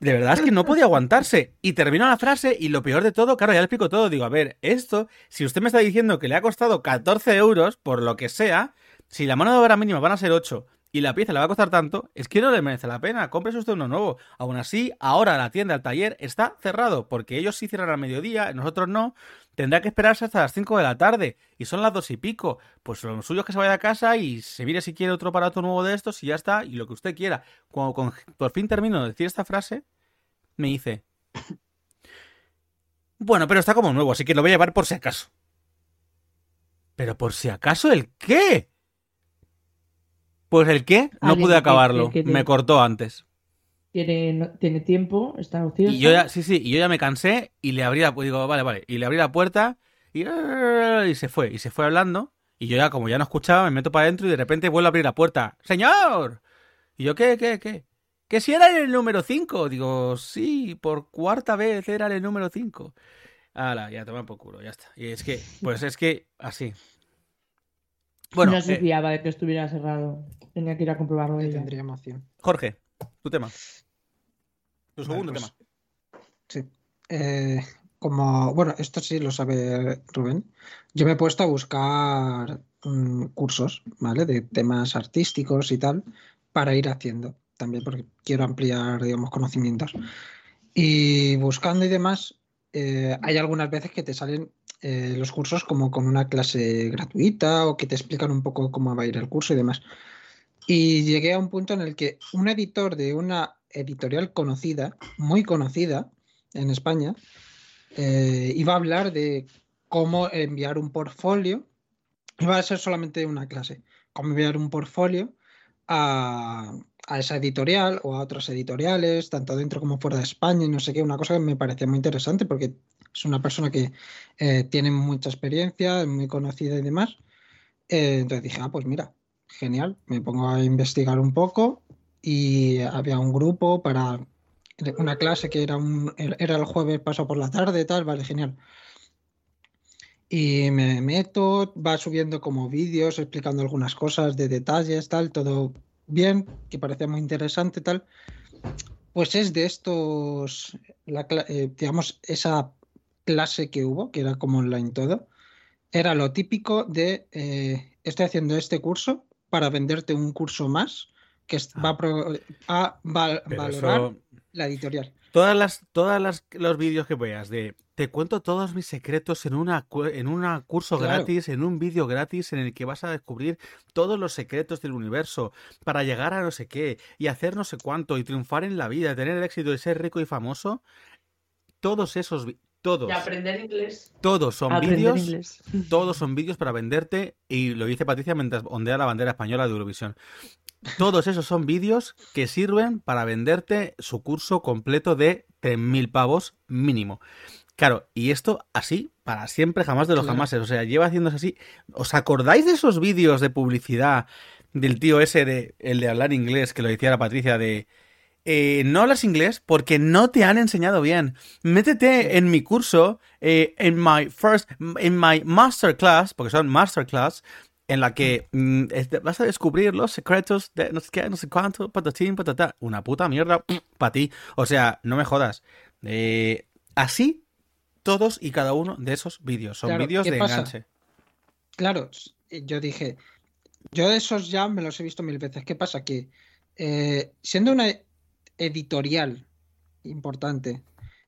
De verdad es que no podía aguantarse. Y terminó la frase y lo peor de todo, claro, ya le explico todo. Digo, a ver, esto, si usted me está diciendo que le ha costado 14 euros, por lo que sea, si la mano de obra mínima van a ser 8 y la pieza le va a costar tanto, es que no le merece la pena. Cómprese usted uno nuevo. Aún así, ahora la tienda, el taller está cerrado, porque ellos sí cierran al mediodía, nosotros no. Tendrá que esperarse hasta las 5 de la tarde y son las dos y pico. Pues lo suyo es que se vaya a casa y se mire si quiere otro aparato nuevo de estos y ya está, y lo que usted quiera. Cuando por fin termino de decir esta frase, me dice: Bueno, pero está como nuevo, así que lo voy a llevar por si acaso. ¿Pero por si acaso el qué? Pues el qué, no pude acabarlo. Me cortó antes. Tiene, tiene tiempo, está ocioso. Y yo ya, sí, sí, y yo ya me cansé y le abrí la digo, vale, vale, y le abrí la puerta y, y se fue, y se fue hablando. Y yo ya, como ya no escuchaba, me meto para adentro y de repente vuelvo a abrir la puerta. ¡Señor! Y yo, ¿qué, qué, qué? Que si era el número 5. Digo, sí, por cuarta vez era el número 5. Hala, ya toma por culo, ya está. Y es que, pues es que, así. Bueno, no se eh, fiaba de que estuviera cerrado. Tenía que ir a comprobarlo. Tendría emoción. Jorge, tu tema. Tu segundo pues, tema. Sí. Eh, como, bueno, esto sí lo sabe Rubén. Yo me he puesto a buscar mm, cursos, ¿vale? De temas artísticos y tal, para ir haciendo. También porque quiero ampliar, digamos, conocimientos. Y buscando y demás, eh, hay algunas veces que te salen eh, los cursos como con una clase gratuita o que te explican un poco cómo va a ir el curso y demás. Y llegué a un punto en el que un editor de una editorial conocida, muy conocida en España, eh, iba a hablar de cómo enviar un portfolio. Iba a ser solamente una clase, cómo enviar un portfolio a, esa editorial o a otras editoriales, tanto dentro como fuera de España y no sé qué, una cosa que me parecía muy interesante porque es una persona que eh, tiene mucha experiencia, es muy conocida y demás. Eh, entonces dije, ah, pues mira, genial, me pongo a investigar un poco y había un grupo para una clase que era, un, era el jueves paso por la tarde, tal, vale, genial. Y me meto, va subiendo como vídeos explicando algunas cosas de detalles, tal, todo bien, que parecía muy interesante, tal. Pues es de estos, la, eh, digamos, esa clase que hubo, que era como online todo, era lo típico de eh, estoy haciendo este curso para venderte un curso más que va a, valorar la editorial. Todas las, todas las, los vídeos que veas de te cuento todos mis secretos en una en un curso gratis, en un vídeo gratis en el que vas a descubrir todos los secretos del universo para llegar a no sé qué y hacer no sé cuánto y triunfar en la vida, tener el éxito y ser rico y famoso. Todos esos todos. Y aprender inglés. Todos son vídeos. Todos son vídeos para venderte. Y lo dice Patricia mientras ondea la bandera española de Eurovisión. Todos esos son vídeos que sirven para venderte su curso completo de 3.000 pavos mínimo. Claro, y esto así, para siempre, jamás de los jamás. O sea, lleva haciéndose así. ¿Os acordáis de esos vídeos de publicidad del tío ese de el de hablar inglés que lo decía la Patricia de eh, no hablas inglés porque no te han enseñado bien. Métete en mi curso, eh, en my first, en my masterclass, porque son masterclass, en la que mm, vas a descubrir los secretos de no sé qué, no sé cuánto, patatín, patata. Una puta mierda para ti. O sea, no me jodas. Eh, así, todos y cada uno de esos vídeos. Son vídeos de enganche. Claro, yo dije, yo esos ya me los he visto mil veces. ¿Qué pasa? Que siendo una editorial importante,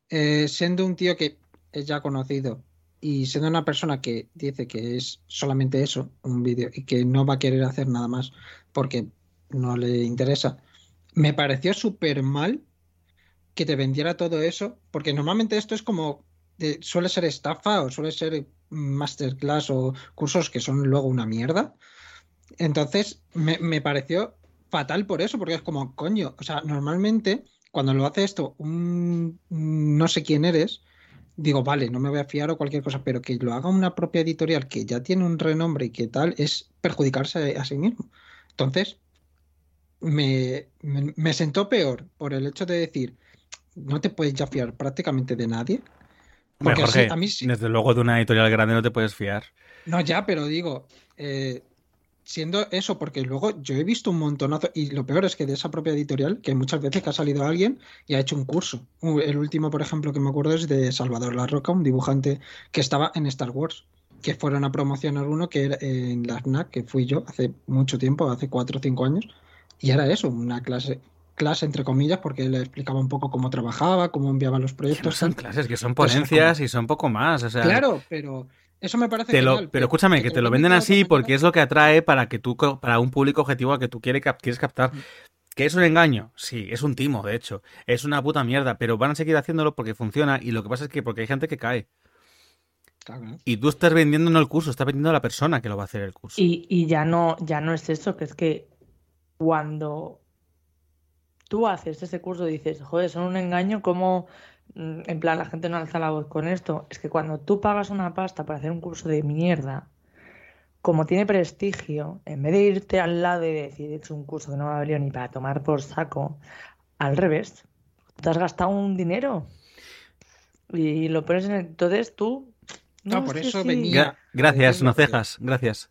eh, siendo un tío que es ya conocido y siendo una persona que dice que es solamente eso, un vídeo, y que no va a querer hacer nada más porque no le interesa, me pareció súper mal que te vendiera todo eso, porque normalmente esto es como, suele ser estafa o suele ser masterclass o cursos que son luego una mierda. Entonces, me, me pareció fatal por eso, porque es como, coño, o sea, normalmente cuando lo hace esto un no sé quién eres, digo, vale, no me voy a fiar o cualquier cosa, pero que lo haga una propia editorial que ya tiene un renombre y que tal, es perjudicarse a sí mismo. Entonces, me, me, sentó peor por el hecho de decir, no te puedes ya fiar prácticamente de nadie. Porque a mí sí. desde luego de una editorial grande no te puedes fiar. No, ya, pero digo, eh, siendo eso, porque luego yo he visto un montonazo, y lo peor es que de esa propia editorial, que muchas veces que ha salido alguien y ha hecho un curso. El último, por ejemplo, que me acuerdo es de Salvador La Roca, un dibujante que estaba en Star Wars, que fueron a promocionar uno que era en la FNAC, que fui yo hace mucho tiempo, hace cuatro o cinco años, y era eso, una clase clase entre comillas porque él explicaba un poco cómo trabajaba, cómo enviaba los proyectos. son clases, que son pues ponencias y son poco más. O sea... Claro, pero eso me parece genial, pero, escúchame, que, te lo venden así porque es lo que atrae para que tú, para un público objetivo al que tú quieres, quieres captar. ¿Que es un engaño? Sí, es un timo, de hecho. Es una puta mierda, pero van a seguir haciéndolo porque funciona y lo que pasa es que porque hay gente que cae. Y tú estás vendiendo no el curso, estás vendiendo a la persona que lo va a hacer el curso. Y, y ya no, ya no es eso, que es que cuando tú haces ese curso dices, joder, son un engaño, como Mm, en plan, la gente no alza la voz con esto. Es que cuando tú pagas una pasta para hacer un curso de mierda, como tiene prestigio, en vez de irte al lado y decir, es un curso que no va a valer ni para tomar por saco, al revés, te has gastado un dinero y lo pones en el... Entonces tú... No, por eso venía... gracias, no cejas, gracias.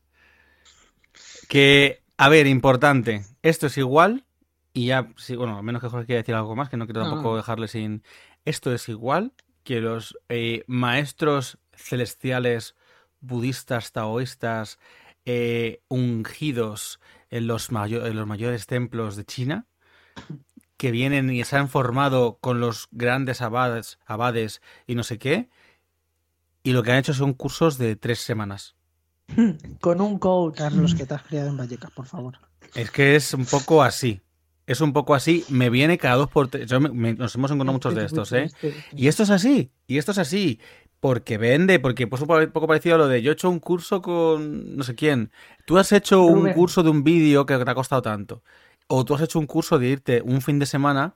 Que, a ver, importante, esto es igual y ya, sí, bueno, a menos que Jorge quiera decir algo más, que no quiero tampoco dejarle sin... Esto es igual que los eh, maestros celestiales budistas, taoístas, eh, ungidos en los, en los mayores templos de China, que vienen y se han formado con los grandes abades, abades y no sé qué, y lo que han hecho son cursos de tres semanas. Con un coach. Carlos, que te has criado en Vallecas, por favor. Es que es un poco así es un poco así, me viene cada dos por tres. nos hemos encontrado muchos de estos, ¿eh? Y esto es así, y esto es así, porque vende, porque pues un poco parecido a lo de yo he hecho un curso con no sé quién. Tú has hecho un curso de un vídeo que te ha costado tanto. O tú has hecho un curso de irte un fin de semana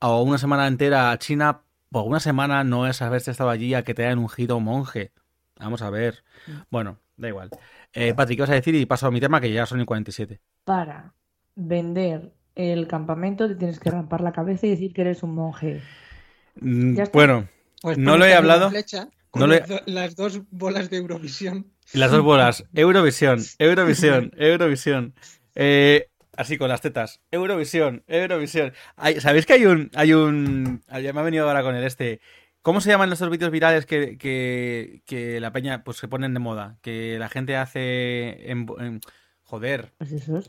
o una semana entera a China, por una semana no es haberse estado allí a que te hayan ungido monje. Vamos a ver. Mm. Bueno, da igual. Eh, Patrick, ¿qué vas a decir? Y paso a mi tema que ya son y 47. Para vender el campamento te tienes que rampar la cabeza y decir que eres un monje. Mm, bueno, pues no lo he hablado. no Las dos bolas de Eurovisión. Las dos bolas. Eurovisión, Eurovisión, Eurovisión. Eh, así con las tetas. Eurovisión, Eurovisión. ¿Sabéis que hay un. Hay un. Ya me ha venido ahora con el este. ¿Cómo se llaman esos vídeos virales que, que, la peña pues se ponen de moda? Que la gente hace en Joder.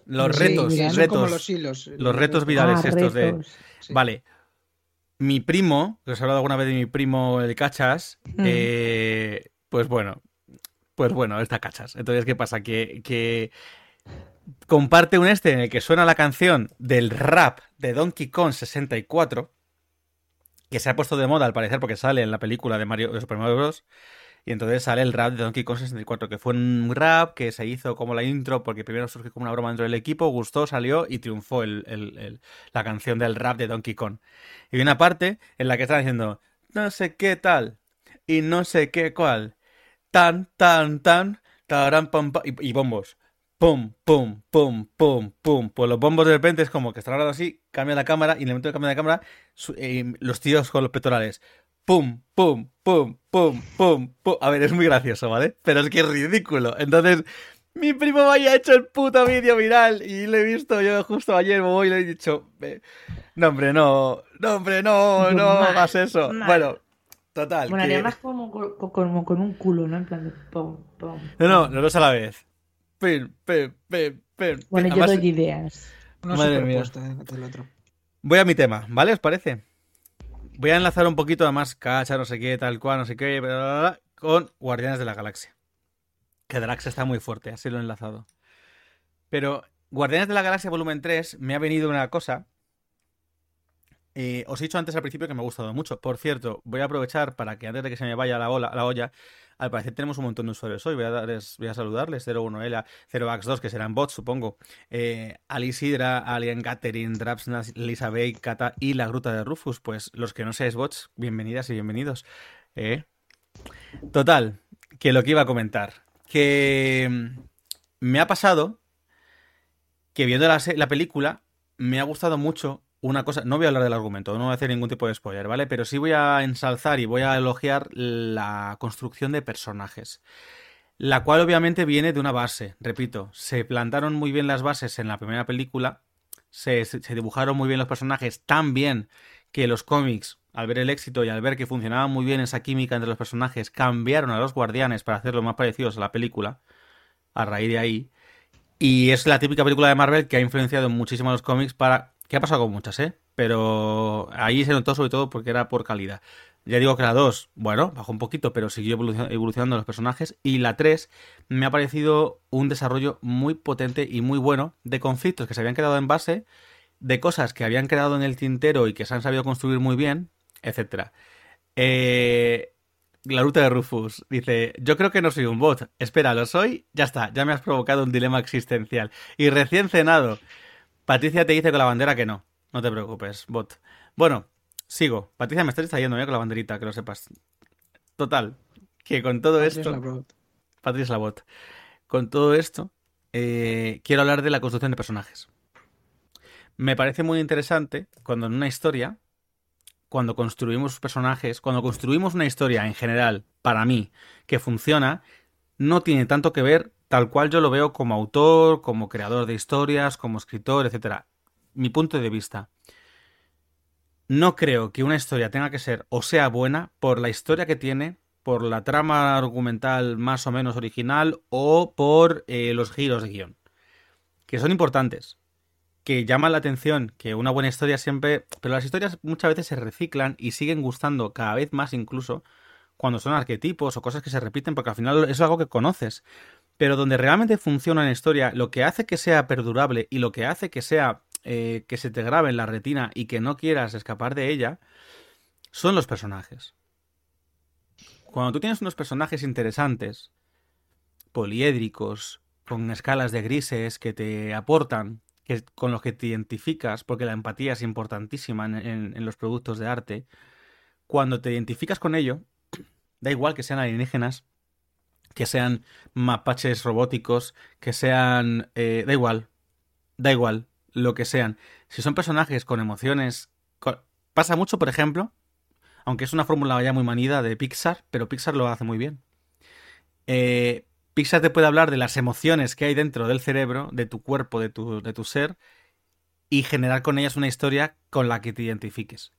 Los retos, retos. los, retos virales ah, estos de. Vale. Mi primo, que os he hablado alguna vez de mi primo el Cachas, mm. eh, pues bueno, pues bueno, está Cachas. Entonces, ¿qué pasa? Que, que comparte un este en el que suena la canción del rap de Donkey Kong 64, que se ha puesto de moda al parecer porque sale en la película de Mario de Super Mario Bros. Y entonces sale el rap de Donkey Kong 64, que fue un rap que se hizo como la intro, porque primero surgió como una broma dentro del equipo, gustó, salió y triunfó el, la canción del rap de Donkey Kong. Y hay una parte en la que están diciendo, no sé qué tal, y no sé qué cuál, tan, tan, tan, tarán, pam, y, y bombos pum, pum, pum, pum, pum. Pues los bombos de repente es como que están hablando así, cambia la cámara y en el momento de cambiar la cámara, eh, los tíos con los pectorales pum, pum, pum, pum, pum, pum. A ver, es muy gracioso, ¿vale? Pero es que es ridículo. Entonces, mi primo me había hecho el puto vídeo viral y lo he visto yo justo ayer, voy y le he dicho, no, hombre, no, no, hombre, no, no hagas eso. Bueno, total. Bueno, además como, como, con un culo, ¿no? En plan de pum, pum. No, no, no los a la vez. Pim, pim, pim, pim. Bueno, yo doy ideas. Madre mía. otro. Voy a mi tema, ¿vale? ¿Os parece? Voy a enlazar un poquito, además, cacha, no sé qué, tal cual, no sé qué, con Guardianes de la Galaxia. Que Drax está muy fuerte, así lo he enlazado. Pero Guardianes de la Galaxia Volumen 3 me ha venido una cosa. Eh, os he dicho antes al principio que me ha gustado mucho. Por cierto, voy a aprovechar para que antes de que se me vaya la, la olla, al parecer tenemos un montón de usuarios hoy. Voy a, saludarles. 01Ela, 0Vax2, que serán bots, supongo. Eh, Alisidra, Alien Catherine, Drapsnas, Elizabeth, Kata y la Gruta de Rufus. Pues los que no seáis bots, bienvenidas y bienvenidos. Eh. Total, que lo que iba a comentar. Que mm, me ha pasado que viendo la película me ha gustado mucho una cosa, no voy a hablar del argumento, no voy a hacer ningún tipo de spoiler, ¿vale? Pero sí voy a ensalzar y voy a elogiar la construcción de personajes. La cual obviamente viene de una base, repito, se plantaron muy bien las bases en la primera película, se, dibujaron muy bien los personajes, tan bien que los cómics, al ver el éxito y al ver que funcionaba muy bien esa química entre los personajes, cambiaron a los guardianes para hacerlos más parecidos a la película, a raíz de ahí. Y es la típica película de Marvel que ha influenciado muchísimo a los cómics para ¿Qué ha pasado con muchas, ¿eh? Pero ahí se notó sobre todo porque era por calidad. Ya digo que la 2, bueno, bajó un poquito, pero siguió evolucionando los personajes. Y la 3 me ha parecido un desarrollo muy potente y muy bueno de conflictos que se habían quedado en base, de cosas que habían quedado en el tintero y que se han sabido construir muy bien, etcétera. Eh, la ruta de Rufus dice: Yo creo que no soy un bot. Espera, lo soy. Ya está, ya me has provocado un dilema existencial. Y recién cenado. Patricia te dice con la bandera que no. No te preocupes, bot. Bueno, sigo. Patricia, me estás distrayendo ¿eh? con la banderita, que lo sepas. Total, que con todo esto... Patricia la bot. Con todo esto, eh, quiero hablar de la construcción de personajes. Me parece muy interesante cuando en una historia, cuando construimos personajes, cuando construimos una historia en general, para mí, que funciona, no tiene tanto que ver tal cual yo lo veo como autor, como creador de historias, como escritor, etc. Mi punto de vista. No creo que una historia tenga que ser o sea buena por la historia que tiene, por la trama argumental más o menos original o por eh, los giros de guion. Que son importantes. Que llaman la atención, que una buena historia siempre... Pero las historias muchas veces se reciclan y siguen gustando cada vez más incluso cuando son arquetipos o cosas que se repiten porque al final es algo que conoces pero donde realmente funciona la historia, lo que hace que sea perdurable y lo que hace que sea eh, que se te grabe en la retina y que no quieras escapar de ella, son los personajes. Cuando tú tienes unos personajes interesantes, poliédricos, con escalas de grises que te aportan, que, con los que te identificas, porque la empatía es importantísima en los productos de arte, cuando te identificas con ello, da igual que sean alienígenas, que sean mapaches robóticos, que sean... Eh, da igual, da igual, lo que sean. Si son personajes con emociones... Pasa mucho, por ejemplo, aunque es una fórmula ya muy manida de Pixar, pero Pixar lo hace muy bien. Eh, Pixar te puede hablar de las emociones que hay dentro del cerebro, de tu cuerpo, de tu, de tu ser, y generar con ellas una historia con la que te identifiques.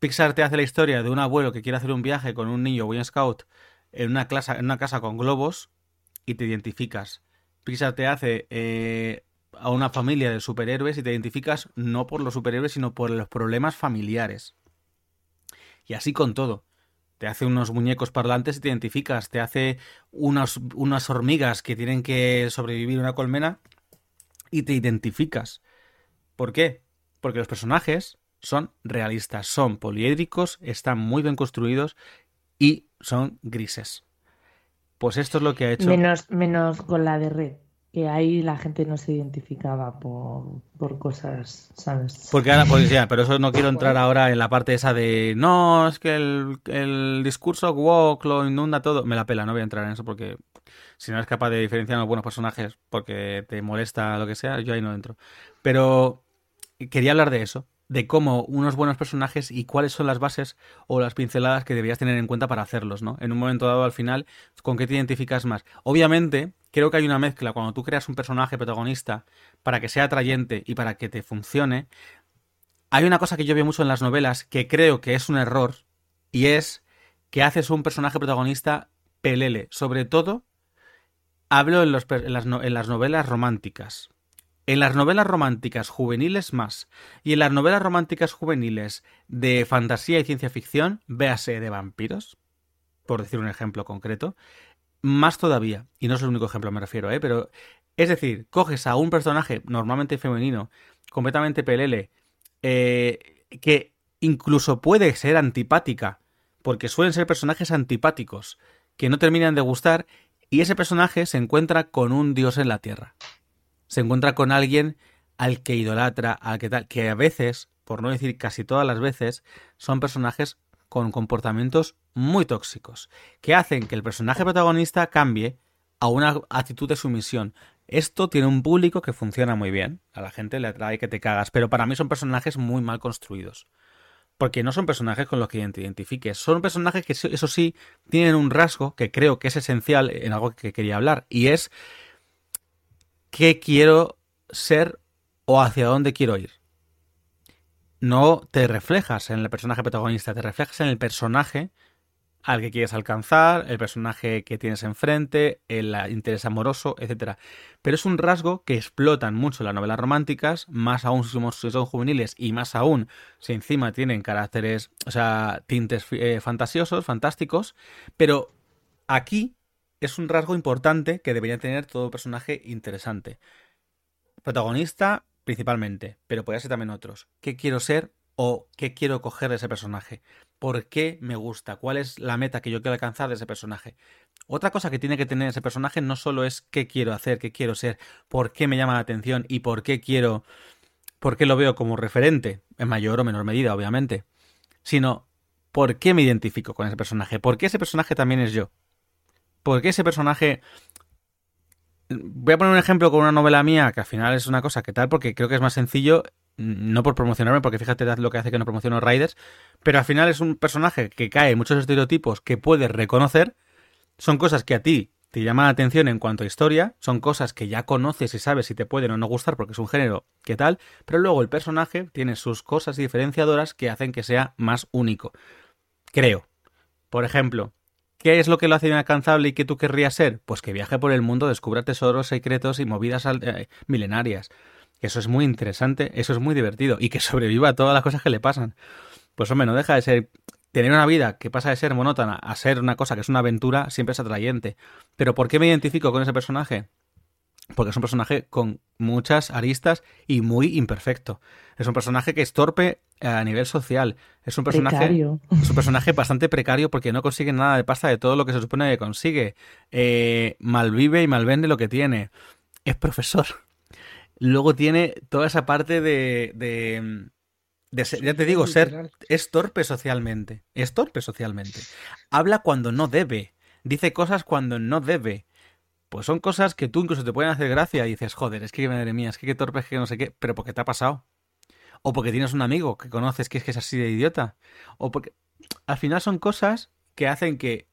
Pixar te hace la historia de un abuelo que quiere hacer un viaje con un niño Boy Scout en una, en una casa con globos y te identificas. Pixar te hace eh, a una familia de superhéroes y te identificas no por los superhéroes, sino por los problemas familiares. Y así con todo. Te hace unos muñecos parlantes y te identificas. Te hace unas hormigas que tienen que sobrevivir una colmena y te identificas. ¿Por qué? Porque los personajes son realistas, son poliédricos, están muy bien construidos y son grises. Pues esto es lo que ha hecho. Menos, menos con la de red, que ahí la gente no se identificaba por, por cosas, ¿sabes? Porque ahora, pues ya, pero eso no quiero entrar ahora en la parte esa de no, es que el, el discurso woke lo inunda todo. Me la pela, no voy a entrar en eso porque si no eres capaz de diferenciar los buenos personajes porque te molesta lo que sea, yo ahí no entro. Pero quería hablar de eso, de cómo unos buenos personajes y cuáles son las bases o las pinceladas que deberías tener en cuenta para hacerlos, ¿no? En un momento dado al final, ¿con qué te identificas más? Obviamente, creo que hay una mezcla cuando tú creas un personaje protagonista para que sea atrayente y para que te funcione. Hay una cosa que yo veo mucho en las novelas que creo que es un error y es que haces un personaje protagonista pelele. Sobre todo, hablo en, las, en las novelas románticas en las novelas románticas juveniles más, y en las novelas románticas juveniles de fantasía y ciencia ficción, véase de vampiros, por decir un ejemplo concreto. Más todavía, y no es el único ejemplo me refiero, ¿eh? pero es decir, coges a un personaje normalmente femenino, completamente pelele, eh, que incluso puede ser antipática, porque suelen ser personajes antipáticos, que no terminan de gustar, y ese personaje se encuentra con un dios en la tierra. Se encuentra con alguien al que idolatra, al que tal, que a veces, por no decir casi todas las veces, son personajes con comportamientos muy tóxicos, que hacen que el personaje protagonista cambie a una actitud de sumisión. Esto tiene un público que funciona muy bien, a la gente le atrae que te cagas, pero para mí son personajes muy mal construidos. Porque no son personajes con los que te identifiques, son personajes que eso sí tienen un rasgo que creo que es esencial en algo que quería hablar, y es qué quiero ser o hacia dónde quiero ir no te reflejas en el personaje protagonista, te reflejas en el personaje al que quieres alcanzar, el personaje que tienes enfrente, el interés amoroso, etc. Pero es un rasgo que explotan mucho las novelas románticas, más aún si son juveniles y más aún si encima tienen caracteres, o sea, tintes eh, fantasiosos, fantásticos, pero aquí es un rasgo importante que debería tener todo personaje interesante. Protagonista, principalmente, pero podría ser también otros. ¿Qué quiero ser o qué quiero coger de ese personaje? ¿Por qué me gusta? ¿Cuál es la meta que yo quiero alcanzar de ese personaje? Otra cosa que tiene que tener ese personaje no solo es qué quiero hacer, qué quiero ser, por qué me llama la atención y por qué quiero, por qué lo veo como referente, en mayor o menor medida, obviamente, sino por qué me identifico con ese personaje, por qué ese personaje también es yo. ¿Por qué ese personaje Voy a poner un ejemplo con una novela mía, que al final es una cosa que tal, porque creo que es más sencillo, no por promocionarme, porque fíjate lo que hace que no promociono Riders, pero al final es un personaje que cae en muchos estereotipos que puedes reconocer, son cosas que a ti te llaman la atención en cuanto a historia, son cosas que ya conoces y sabes si te pueden o no gustar porque es un género que tal, pero luego el personaje tiene sus cosas diferenciadoras que hacen que sea más único. Creo. Por ejemplo, ¿Qué es lo que lo hace inalcanzable y que tú querrías ser? Pues que viaje por el mundo, descubra tesoros secretos y movidas eh, milenarias. Eso es muy interesante, eso es muy divertido y que sobreviva a todas las cosas que le pasan. Pues hombre, no deja de ser tener una vida que pasa de ser monótona a ser una cosa que es una aventura siempre es atrayente. Pero ¿por qué me identifico con ese personaje? Porque es un personaje con muchas aristas y muy imperfecto. Es un personaje que es torpe a nivel social. Es un personaje, es un personaje bastante precario porque no consigue nada de pasta de todo lo que se supone que consigue. Eh, malvive y malvende lo que tiene. Es profesor. Luego tiene toda esa parte de, de, de ser, ya te digo, ser es torpe socialmente. Es torpe socialmente. Habla cuando no debe. Dice cosas cuando no debe pues son cosas que tú incluso te pueden hacer gracia y dices, joder, es que madre mía, es que qué torpe, es que no sé qué, pero porque te ha pasado. O porque tienes un amigo que conoces que es que es así de idiota. O porque al final son cosas que hacen que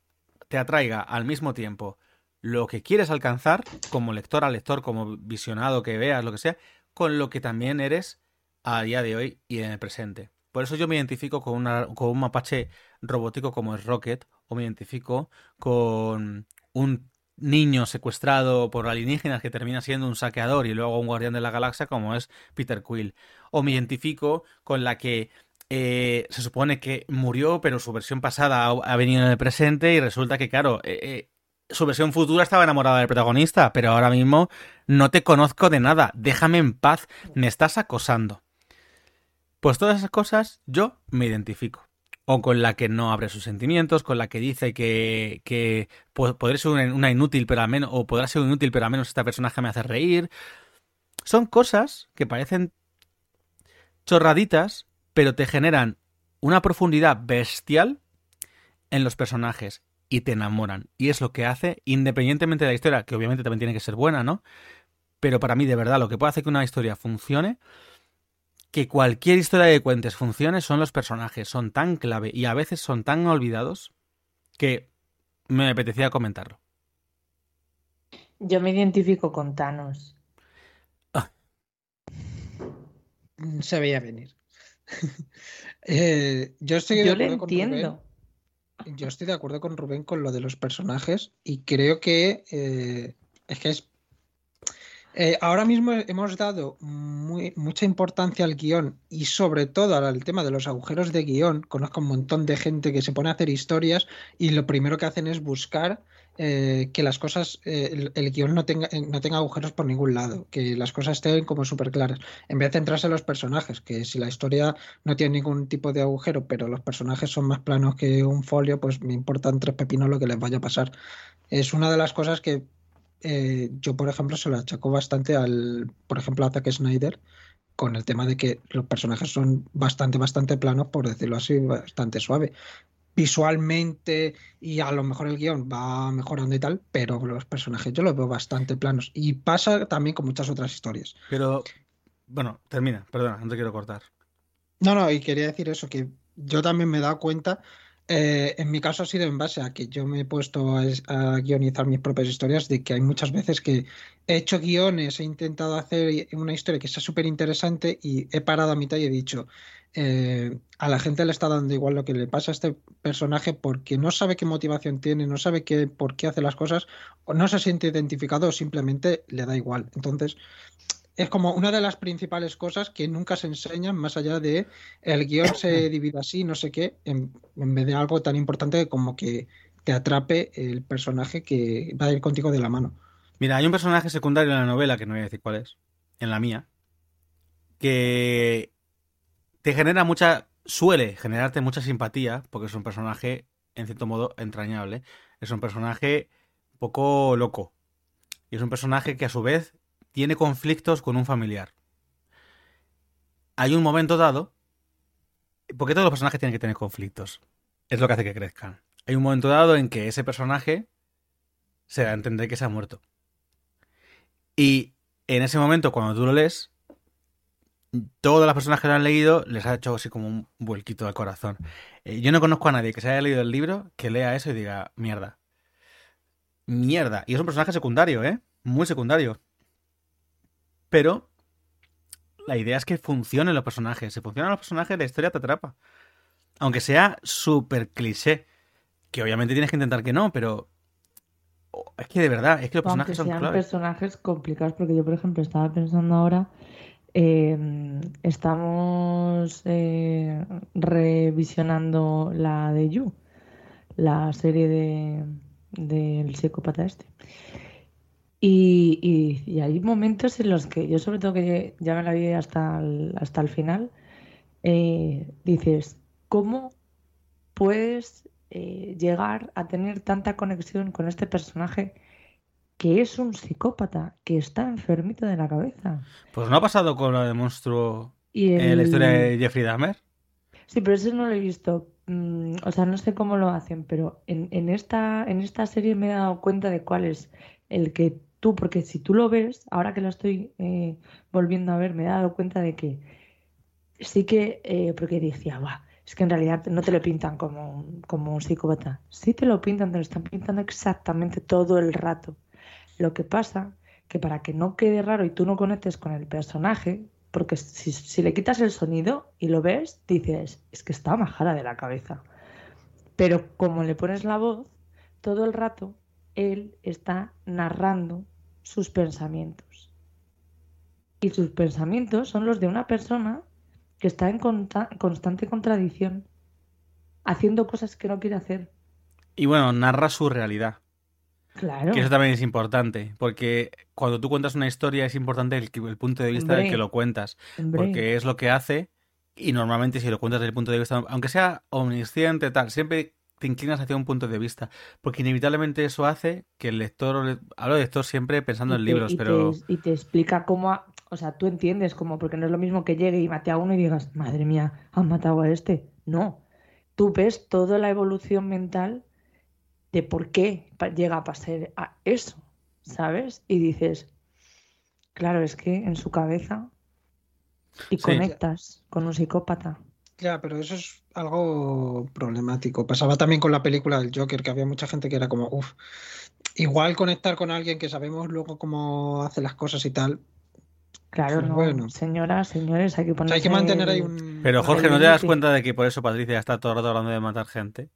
te atraiga al mismo tiempo lo que quieres alcanzar, como lector a lector, como visionado que veas, lo que sea, con lo que también eres a día de hoy y en el presente. Por eso yo me identifico con, una, con un mapache robótico como es Rocket, o me identifico con un niño secuestrado por alienígenas que termina siendo un saqueador y luego un guardián de la galaxia como es Peter Quill. O me identifico con la que eh, se supone que murió, pero su versión pasada ha, venido en el presente y resulta que, claro, eh, eh, su versión futura estaba enamorada del protagonista, pero ahora mismo no te conozco de nada, déjame en paz, me estás acosando. Pues todas esas cosas yo me identifico o con la que no abre sus sentimientos, con la que dice que, que podré ser una inútil, pero al menos, o podrá ser inútil, pero al menos esta personaje me hace reír. Son cosas que parecen chorraditas, pero te generan una profundidad bestial en los personajes y te enamoran. Y es lo que hace, independientemente de la historia, que obviamente también tiene que ser buena, ¿no? Pero para mí, de verdad, lo que puede hacer que una historia funcione que cualquier historia de cuentes funcione son los personajes, son tan clave y a veces son tan olvidados que me apetecía comentarlo. Yo me identifico con Thanos. Ah. Se veía venir. Eh, yo estoy de acuerdo con entiendo. Rubén. Yo estoy de acuerdo con Rubén con lo de los personajes y creo que eh, es que es Eh, ahora mismo hemos dado mucha importancia al guion y sobre todo al tema de los agujeros de guion. Conozco un montón de gente que se pone a hacer historias y lo primero que hacen es buscar eh, que las cosas, eh, el, guion no tenga, no tenga agujeros por ningún lado, que las cosas estén como súper claras, en vez de centrarse en los personajes, que si la historia no tiene ningún tipo de agujero, pero los personajes son más planos que un folio, pues me importan tres pepinos lo que les vaya a pasar. Es una de las cosas que eh, yo, por ejemplo, se lo achaco bastante al, por ejemplo, a Zack Snyder, con el tema de que los personajes son bastante, bastante planos, por decirlo así, bastante suave. Visualmente y a lo mejor el guion va mejorando y tal, pero los personajes yo los veo bastante planos. Y pasa también con muchas otras historias. Pero, bueno, termina, perdona, no te quiero cortar. No, no, y quería decir eso, que yo también me he dado cuenta eh, en mi caso ha sido en base a que yo me he puesto a, guionizar mis propias historias, de que hay muchas veces que he hecho guiones, he intentado hacer una historia que sea súper interesante y he parado a mitad y he dicho, eh, a la gente le está dando igual lo que le pasa a este personaje porque no sabe qué motivación tiene, no sabe qué, por qué hace las cosas, o no se siente identificado o simplemente le da igual. Entonces, es como una de las principales cosas que nunca se enseñan más allá de el guion se divide así, no sé qué, en, vez de algo tan importante como que te atrape el personaje que va a ir contigo de la mano. Mira, hay un personaje secundario en la novela, que no voy a decir cuál es, en la mía, que te genera mucha, suele generarte mucha simpatía, porque es un personaje, en cierto modo, entrañable. Es un personaje poco loco. Y es un personaje que a su vez tiene conflictos con un familiar. Hay un momento dado, porque todos los personajes tienen que tener conflictos, es lo que hace que crezcan. Hay un momento dado en que ese personaje se da a entender que se ha muerto. Y en ese momento, cuando tú lo lees, todas las personas que lo han leído les ha hecho así como un vuelquito al corazón. Eh, yo no conozco a nadie que se haya leído el libro que lea eso y diga, mierda. Mierda. Y es un personaje secundario, ¿eh? Muy secundario. Pero la idea es que funcionen los personajes. Si funcionan los personajes, la historia te atrapa. Aunque sea súper cliché. Que obviamente tienes que intentar que no, pero. Es que de verdad, es que los personajes Aunque sean personajes complicados, porque yo, por ejemplo, estaba pensando ahora. Em, estamos eh, revisionando la de You, la serie de del psicópata este. Y, hay momentos en los que yo, sobre todo que ya me la vi hasta el, hasta el final, eh, dices, ¿cómo puedes eh, llegar a tener tanta conexión con este personaje que es un psicópata, que está enfermito de la cabeza? Pues no ha pasado con lo de monstruo en la historia de Jeffrey Dahmer. Sí, pero eso no lo he visto. Mm, o sea, no sé cómo lo hacen, pero en, en, esta, en esta serie me he dado cuenta de cuál es el que porque si tú lo ves, ahora que lo estoy eh, volviendo a ver, me he dado cuenta de que sí que, eh, porque decía, es que en realidad no te lo pintan como, como un psicópata. Sí te lo pintan, te lo están pintando exactamente todo el rato. Lo que pasa que para que no quede raro y tú no conectes con el personaje, porque si, si le quitas el sonido y lo ves, dices, es que está majara de la cabeza. Pero como le pones la voz, todo el rato él está narrando sus pensamientos. Y sus pensamientos son los de una persona que está en constante contradicción, haciendo cosas que no quiere hacer. Y bueno, narra su realidad. Claro. Que eso también es importante, porque cuando tú cuentas una historia es importante el, punto de vista del que lo cuentas, porque es lo que hace y normalmente si lo cuentas desde el punto de vista, aunque sea omnisciente, tal, siempre te inclinas hacia un punto de vista, porque inevitablemente eso hace que el lector, hablo de lector siempre pensando en libros, pero... y te explica cómo, o sea, tú entiendes cómo, porque no es lo mismo que llegue y mate a uno y digas, madre mía, han matado a este. No, tú ves toda la evolución mental de por qué llega a pasar a eso, ¿sabes? Y dices, claro, es que en su cabeza y conectas con un psicópata. Ya, pero eso es algo problemático. Pasaba también con la película del Joker, que había mucha gente que era como, uff, igual conectar con alguien que sabemos luego cómo hace las cosas y tal. Claro, pues no. Bueno. Señoras, señores, hay que ponerse... hay que mantener ahí un... Pero Jorge, ¿no te das cuenta de que por eso Patricia está todo el rato hablando de matar gente?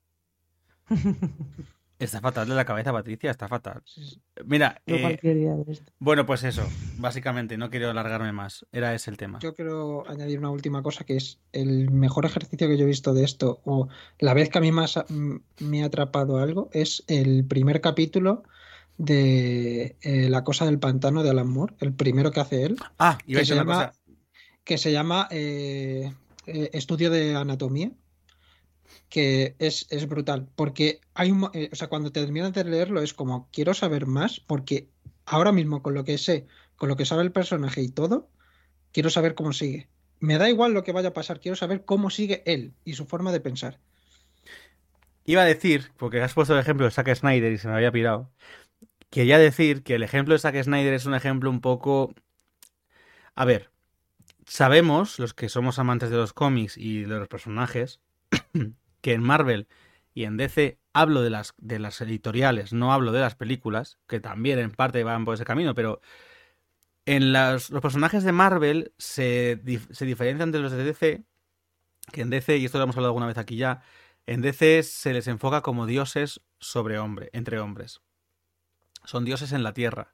Está fatal de la cabeza, Patricia, está fatal. Mira, eh, bueno, pues eso, básicamente, no quiero alargarme más. Era ese el tema. Yo quiero añadir una última cosa que es el mejor ejercicio que yo he visto de esto, o la vez que a mí más me ha atrapado algo, es el primer capítulo de eh, La cosa del pantano de Alan Moore, el primero que hace él, Ah, iba a que se llama, cosa. que se llama eh, Estudio de Anatomía, que es, es brutal, porque hay un, eh, o sea, cuando terminas de leerlo es como, quiero saber más, porque ahora mismo con lo que sé, con lo que sabe el personaje y todo, quiero saber cómo sigue. Me da igual lo que vaya a pasar, quiero saber cómo sigue él y su forma de pensar. Iba a decir, porque has puesto el ejemplo de Zack Snyder y se me había pirado. Quería decir que el ejemplo de Zack Snyder es un ejemplo un poco. A ver, sabemos, los que somos amantes de los cómics y de los personajes, que en Marvel y en DC hablo de las, de las editoriales, no hablo de las películas, que también en parte van por ese camino, pero en las- los personajes de Marvel se, se diferencian de los de DC, que en DC, y esto lo hemos hablado alguna vez aquí ya, en DC se les enfoca como dioses sobre hombre, entre hombres. Son dioses en la tierra.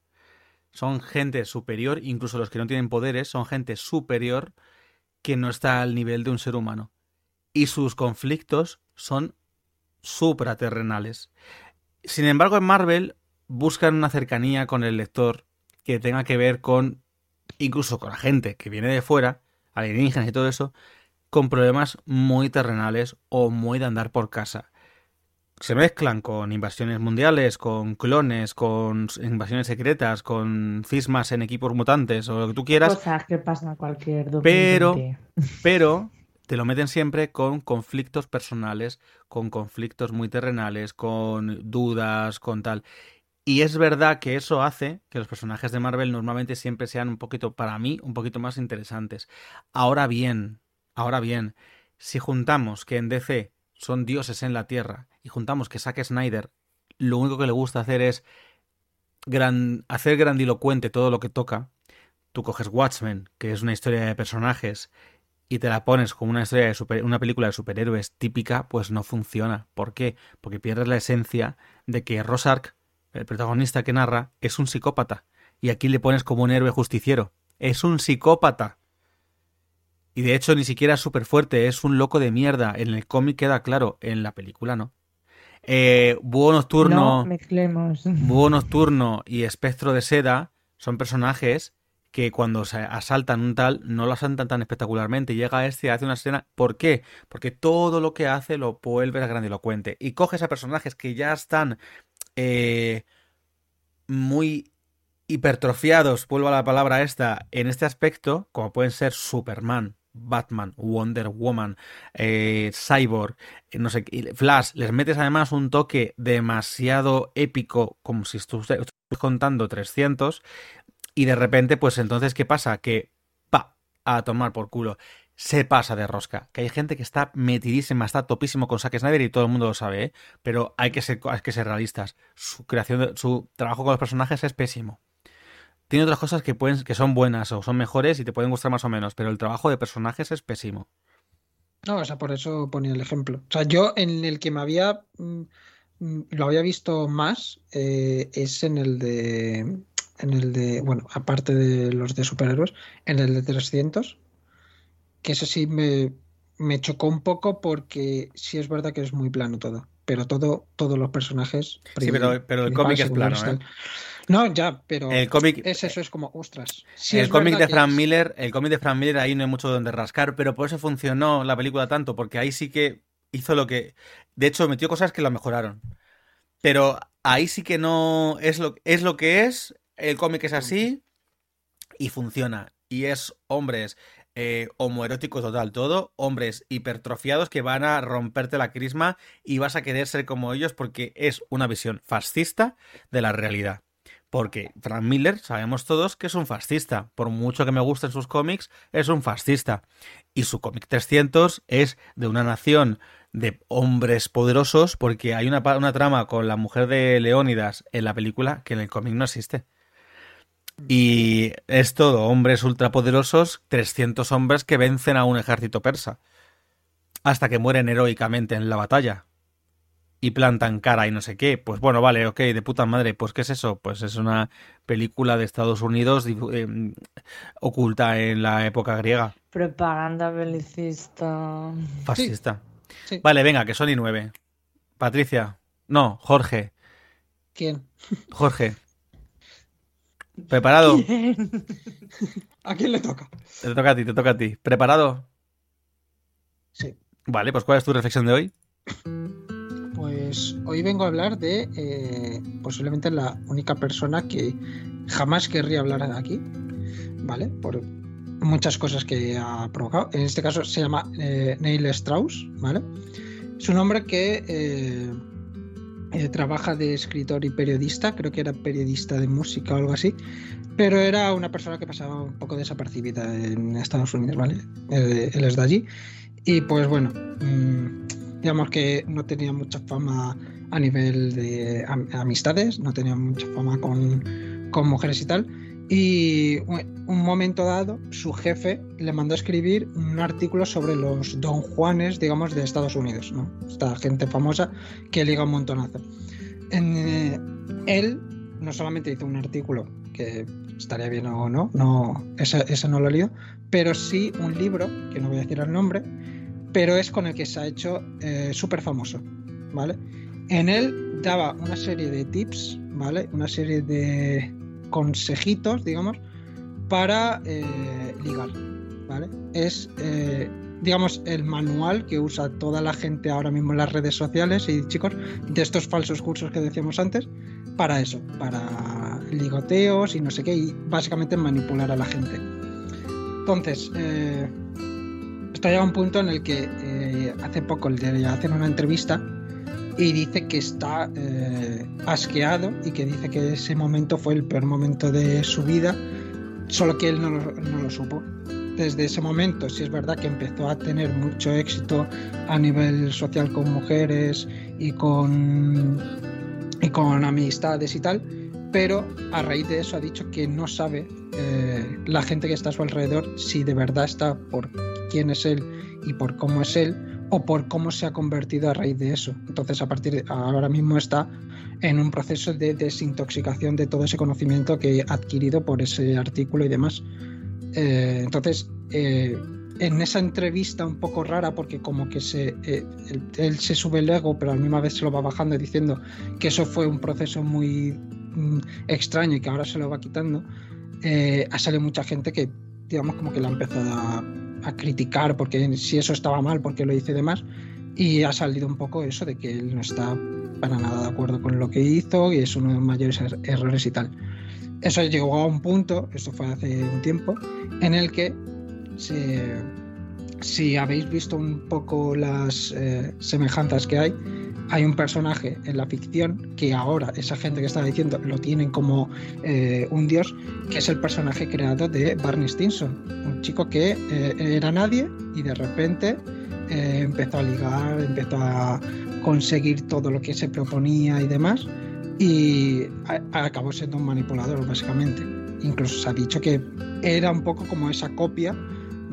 Son gente superior, incluso los que no tienen poderes, son gente superior que no está al nivel de un ser humano. Y sus conflictos son supraterrenales. Sin embargo, en Marvel buscan una cercanía con el lector que tenga que ver con, incluso con la gente que viene de fuera, alienígenas y todo eso, con problemas muy terrenales o muy de andar por casa. Se mezclan con invasiones mundiales, con clones, con invasiones secretas, con cismas en equipos mutantes o lo que tú quieras, Cosas que pasan a cualquier Pero- 2020. pero te lo meten siempre con conflictos personales, con conflictos muy terrenales, con dudas, con tal. Y es verdad que eso hace que los personajes de Marvel normalmente siempre sean un poquito, para mí, un poquito más interesantes. Ahora bien, ahora bien, si juntamos que en DC son dioses en la Tierra y juntamos que Zack Snyder lo único que le gusta hacer es hacer grandilocuente todo lo que toca, tú coges Watchmen, que es una historia de personajes, y te la pones como una historia de super- una película de superhéroes típica, pues no funciona. ¿Por qué? Porque pierdes la esencia de que Rosark, el protagonista que narra, es un psicópata. Y aquí le pones como un héroe justiciero. Es un psicópata. Y de hecho ni siquiera es súper fuerte, es un loco de mierda. En el cómic queda claro, en la película no. Eh, Búho Nocturno. No mezclemos. Búho Nocturno y Espectro de Seda son personajes que cuando se asaltan un tal no lo asaltan tan espectacularmente. Llega este y hace una escena. ¿Por qué? Porque todo lo que hace lo vuelve a grandilocuente. Y coges a personajes que ya están eh, muy hipertrofiados, vuelvo a la palabra esta, en este aspecto, como pueden ser Superman, Batman, Wonder Woman, eh, Cyborg, eh, no sé, Flash, les metes además un toque demasiado épico, como si estuvieras contando 300, y de repente, pues entonces, ¿qué pasa? Que, pa, a tomar por culo. Se pasa de rosca. Que hay gente que está metidísima, está topísimo con Zack Snyder y todo el mundo lo sabe, ¿eh? Pero hay que ser, hay que ser realistas. Su creación, su trabajo con los personajes es pésimo. Tiene otras cosas que pueden, que son buenas o son mejores y te pueden gustar más o menos, pero el trabajo de personajes es pésimo. No, o sea, por eso ponía el ejemplo. O sea, yo en el que me había, mm, mm, lo había visto más eh, es en el de, en el de, bueno, aparte de los de superhéroes, en el de 300, que ese sí me, me chocó un poco porque sí es verdad que es muy plano todo, pero todo, todos los personajes. Sí, pero, pero el cómic es plano, ¿eh? No, ya, pero El cómic, es eso, es como, ostras. Sí el cómic de Frank es- Miller, el cómic de Frank Miller ahí no hay mucho donde rascar, pero por eso funcionó la película tanto, porque ahí sí que hizo lo que, de hecho metió cosas que la mejoraron. Pero ahí sí que no es lo es lo que es, el cómic es así y funciona y es hombres eh, homoerótico total, todo, hombres hipertrofiados que van a romperte la crisma y vas a querer ser como ellos porque es una visión fascista de la realidad. Porque Frank Miller, sabemos todos que es un fascista. Por mucho que me gusten sus cómics, es un fascista. Y su cómic 300 es de una nación de hombres poderosos, porque hay una, una trama con la mujer de Leónidas en la película que en el cómic no existe. Y es todo hombres ultrapoderosos, 300 hombres que vencen a un ejército persa. Hasta que mueren heroicamente en la batalla. y plantan cara y no sé qué. Pues bueno, vale, ok, de puta madre. Pues ¿qué es eso? Pues es una película de Estados Unidos eh, oculta en la época griega. Propaganda belicista. Fascista. Vale, venga, que son y nueve. Patricia. No, Jorge. ¿Quién? Jorge. ¿Preparado? ¿A quién le toca? Te toca a ti, te toca a ti. ¿Preparado? Sí. Vale, pues ¿cuál es tu reflexión de hoy? Pues hoy vengo a hablar de eh, posiblemente la única persona que jamás querría hablar aquí, ¿vale? Por muchas cosas que ha provocado. En este caso se llama eh, Neil Strauss, ¿vale? Es un hombre que eh, eh, trabaja de escritor y periodista, creo que era periodista de música o algo así, pero era una persona que pasaba un poco desapercibida en Estados Unidos, ¿vale? Él, es de allí. Y pues bueno, mm, digamos que no tenía mucha fama a nivel de amistades, no tenía mucha fama con, con mujeres y tal. Y un momento dado, su jefe le mandó a escribir un artículo sobre los Don Juanes, digamos, de Estados Unidos, ¿no? Esta gente famosa que liga un montonazo. En, eh, él no solamente hizo un artículo que estaría bien o no, no ese, no lo he pero sí un libro, que no voy a decir el nombre, pero es con el que se ha hecho eh, súper famoso, ¿vale? En él daba una serie de tips, ¿vale? Una serie de consejitos, digamos, para eh, ligar. ¿vale? Es, eh, digamos, el manual que usa toda la gente ahora mismo en las redes sociales y chicos, de estos falsos cursos que decíamos antes, para eso, para ligoteos y no sé qué, y básicamente manipular a la gente. Entonces, eh, está llegado un punto en el que hace poco le hacen una entrevista y dice que está eh, asqueado y que dice que ese momento fue el peor momento de su vida, solo que él no lo, supo. Desde ese momento, sí es verdad que empezó a tener mucho éxito a nivel social con mujeres y con, y con amistades y tal, pero a raíz de eso ha dicho que no sabe eh, la gente que está a su alrededor si de verdad está por quién es él y por cómo es él o por cómo se ha convertido a raíz de eso. Entonces, a partir de ahora mismo está en un proceso de desintoxicación de todo ese conocimiento que ha adquirido por ese artículo y demás. Eh, entonces, eh, en esa entrevista un poco rara, porque como que se, eh, él, se sube el ego, pero a la misma vez se lo va bajando diciendo que eso fue un proceso muy mm, extraño y que ahora se lo va quitando, ha salido mucha gente que, digamos, como que la ha empezado a a criticar porque si eso estaba mal, porque lo hice de más. Y ha salido un poco eso de que él no está para nada de acuerdo con lo que hizo y es uno de los mayores er-, errores y tal. Eso llegó a un punto, esto fue hace un tiempo, en el que si habéis visto un poco las eh, semejanzas que hay, hay un personaje en la ficción que ahora esa gente que estaba diciendo lo tienen como eh, un dios, que es el personaje creado de Barney Stinson, un chico que eh, era nadie y de repente eh, empezó a ligar, empezó a conseguir todo lo que se proponía y demás y acabó siendo un manipulador básicamente. Incluso se ha dicho que era un poco como esa copia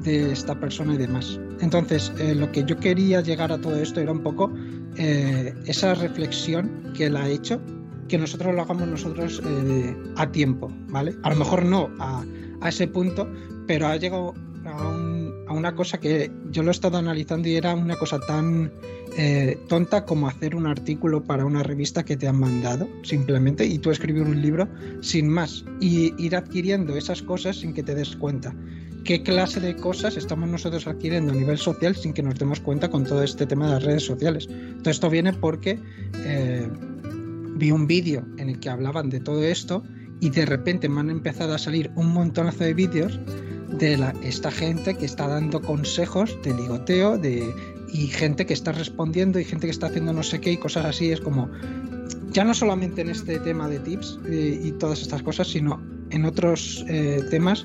de esta persona y demás. Entonces, lo que yo quería llegar a todo esto era un poco eh, esa reflexión que él ha hecho, que nosotros lo hagamos nosotros eh, a tiempo, ¿vale? A lo mejor no a, ese punto, pero ha llegado a, una cosa que yo lo he estado analizando y era una cosa tan eh, tonta como hacer un artículo para una revista que te han mandado, simplemente, y tú escribir un libro sin más, y ir adquiriendo esas cosas sin que te des cuenta qué clase de cosas estamos nosotros adquiriendo a nivel social sin que nos demos cuenta con todo este tema de las redes sociales. Todo esto viene porque eh, vi un vídeo en el que hablaban de todo esto y de repente me han empezado a salir un montonazo de vídeos de la, esta gente que está dando consejos de ligoteo de, y gente que está respondiendo y gente que está haciendo no sé qué y cosas así. Es como, ya no solamente en este tema de tips eh, y todas estas cosas, sino en otros eh, temas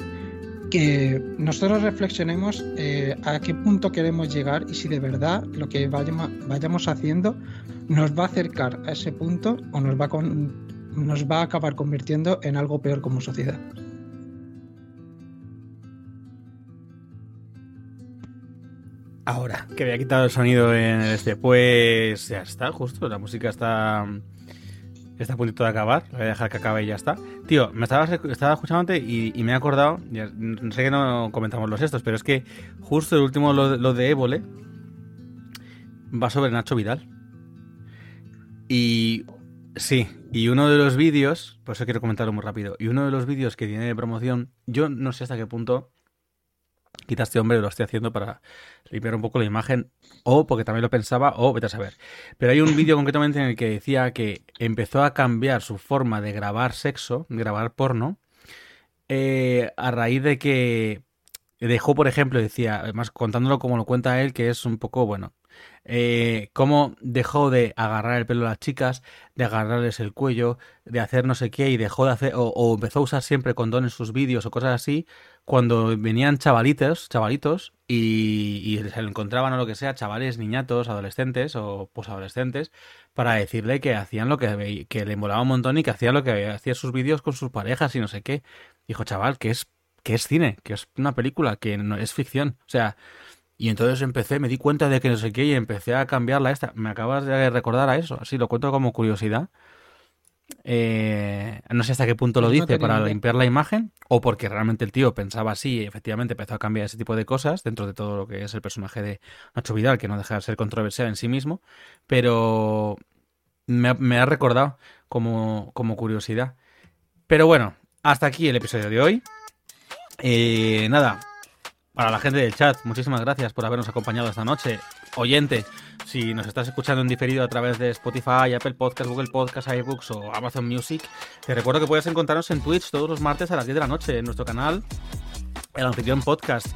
que nosotros reflexionemos eh, a qué punto queremos llegar y si de verdad lo que vayamos, vayamos haciendo nos va a acercar a ese punto o nos va, a nos va a acabar convirtiendo en algo peor como sociedad. Ahora, que había quitado el sonido en este. Pues ya está, justo. La música está. Está a punto de acabar. Voy a dejar que acabe y ya está. Tío, me estaba, estaba escuchando y, y me he acordado. Ya, sé que no comentamos los estos, pero es que justo el último, lo, lo de Évole, va sobre Nacho Vidal. Y sí, y uno de los vídeos, por eso quiero comentarlo muy rápido, y uno de los vídeos que tiene de promoción, yo no sé hasta qué punto quita este hombre lo estoy haciendo para limpiar un poco la imagen, o porque también lo pensaba, o vete a saber. Pero hay un vídeo concretamente en el que decía que empezó a cambiar su forma de grabar sexo, grabar porno, eh, a raíz de que dejó, por ejemplo, decía, además contándolo como lo cuenta él, que es un poco, bueno, eh, cómo dejó de agarrar el pelo a las chicas, de agarrarles el cuello, de hacer no sé qué, y dejó de hacer, o, empezó a usar siempre condón en sus vídeos o cosas así, cuando venían chavalitos, chavalitos, y, se encontraban o lo que sea, chavales, niñatos, adolescentes o posadolescentes, para decirle que hacían lo que, que le molaba un montón y que hacían lo que hacía sus vídeos con sus parejas y no sé qué. Dijo, chaval, que es, que es cine, que es una película, que no es ficción. O sea, y entonces empecé, me di cuenta de que no sé qué y empecé a cambiarla esta. Me acabas de recordar a eso, así lo cuento como curiosidad. Eh, no sé hasta qué punto lo no dice para idea. limpiar la imagen o porque realmente el tío pensaba así y efectivamente empezó a cambiar ese tipo de cosas dentro de todo lo que es el personaje de Nacho Vidal, que no deja de ser controversial en sí mismo, pero me, ha- me ha recordado como, como curiosidad. Pero bueno, hasta aquí el episodio de hoy. Eh, nada, para la gente del chat, muchísimas gracias por habernos acompañado esta noche. Oyente, si nos estás escuchando en diferido a través de Spotify, Apple Podcasts, Google Podcasts, iBooks o Amazon Music, te recuerdo que puedes encontrarnos en Twitch todos los martes a las 10 de la noche en nuestro canal, el Anfitrión Podcast.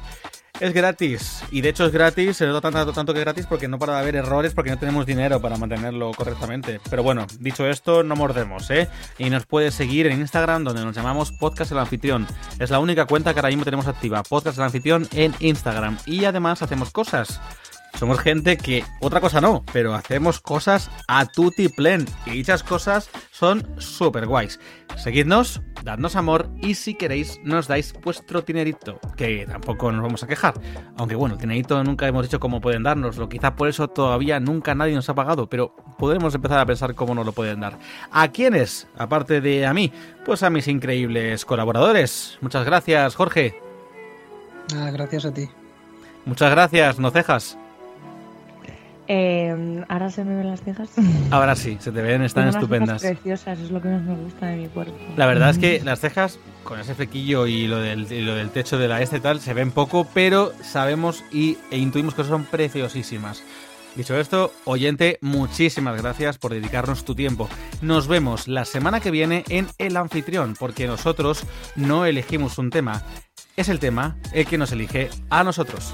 Es gratis, y de hecho es gratis, se nota tanto, tanto que gratis porque no para de haber errores porque no tenemos dinero para mantenerlo correctamente. Pero bueno, dicho esto, no mordemos, ¿eh? Y nos puedes seguir en Instagram donde nos llamamos Podcast el Anfitrión. Es la única cuenta que ahora mismo tenemos activa, Podcast el Anfitrión en Instagram. Y además hacemos cosas. Somos gente que, otra cosa no, pero hacemos cosas a tutti plen. Y dichas cosas son súper guays. Seguidnos, dadnos amor y si queréis nos dais vuestro dinerito, que tampoco nos vamos a quejar. Aunque bueno, el dinerito nunca hemos dicho cómo pueden darnoslo, quizá por eso todavía nunca nadie nos ha pagado, pero podemos empezar a pensar cómo nos lo pueden dar. ¿A quiénes? Aparte de a mí, pues a mis increíbles colaboradores. Muchas gracias, Jorge. Nada, gracias a ti. Muchas gracias, Nocejas. Eh, Ahora se me ven las cejas. Ahora sí, se te ven, están Tengo unas estupendas. cejas preciosas, es lo que más me gusta de mi cuerpo. La verdad es que las cejas, con ese flequillo y lo del, y lo del techo de la este y tal, se ven poco, pero sabemos y, e intuimos que son preciosísimas. Dicho esto, oyente, muchísimas gracias por dedicarnos tu tiempo. Nos vemos la semana que viene en El Anfitrión, porque nosotros no elegimos un tema, es el tema el que nos elige a nosotros.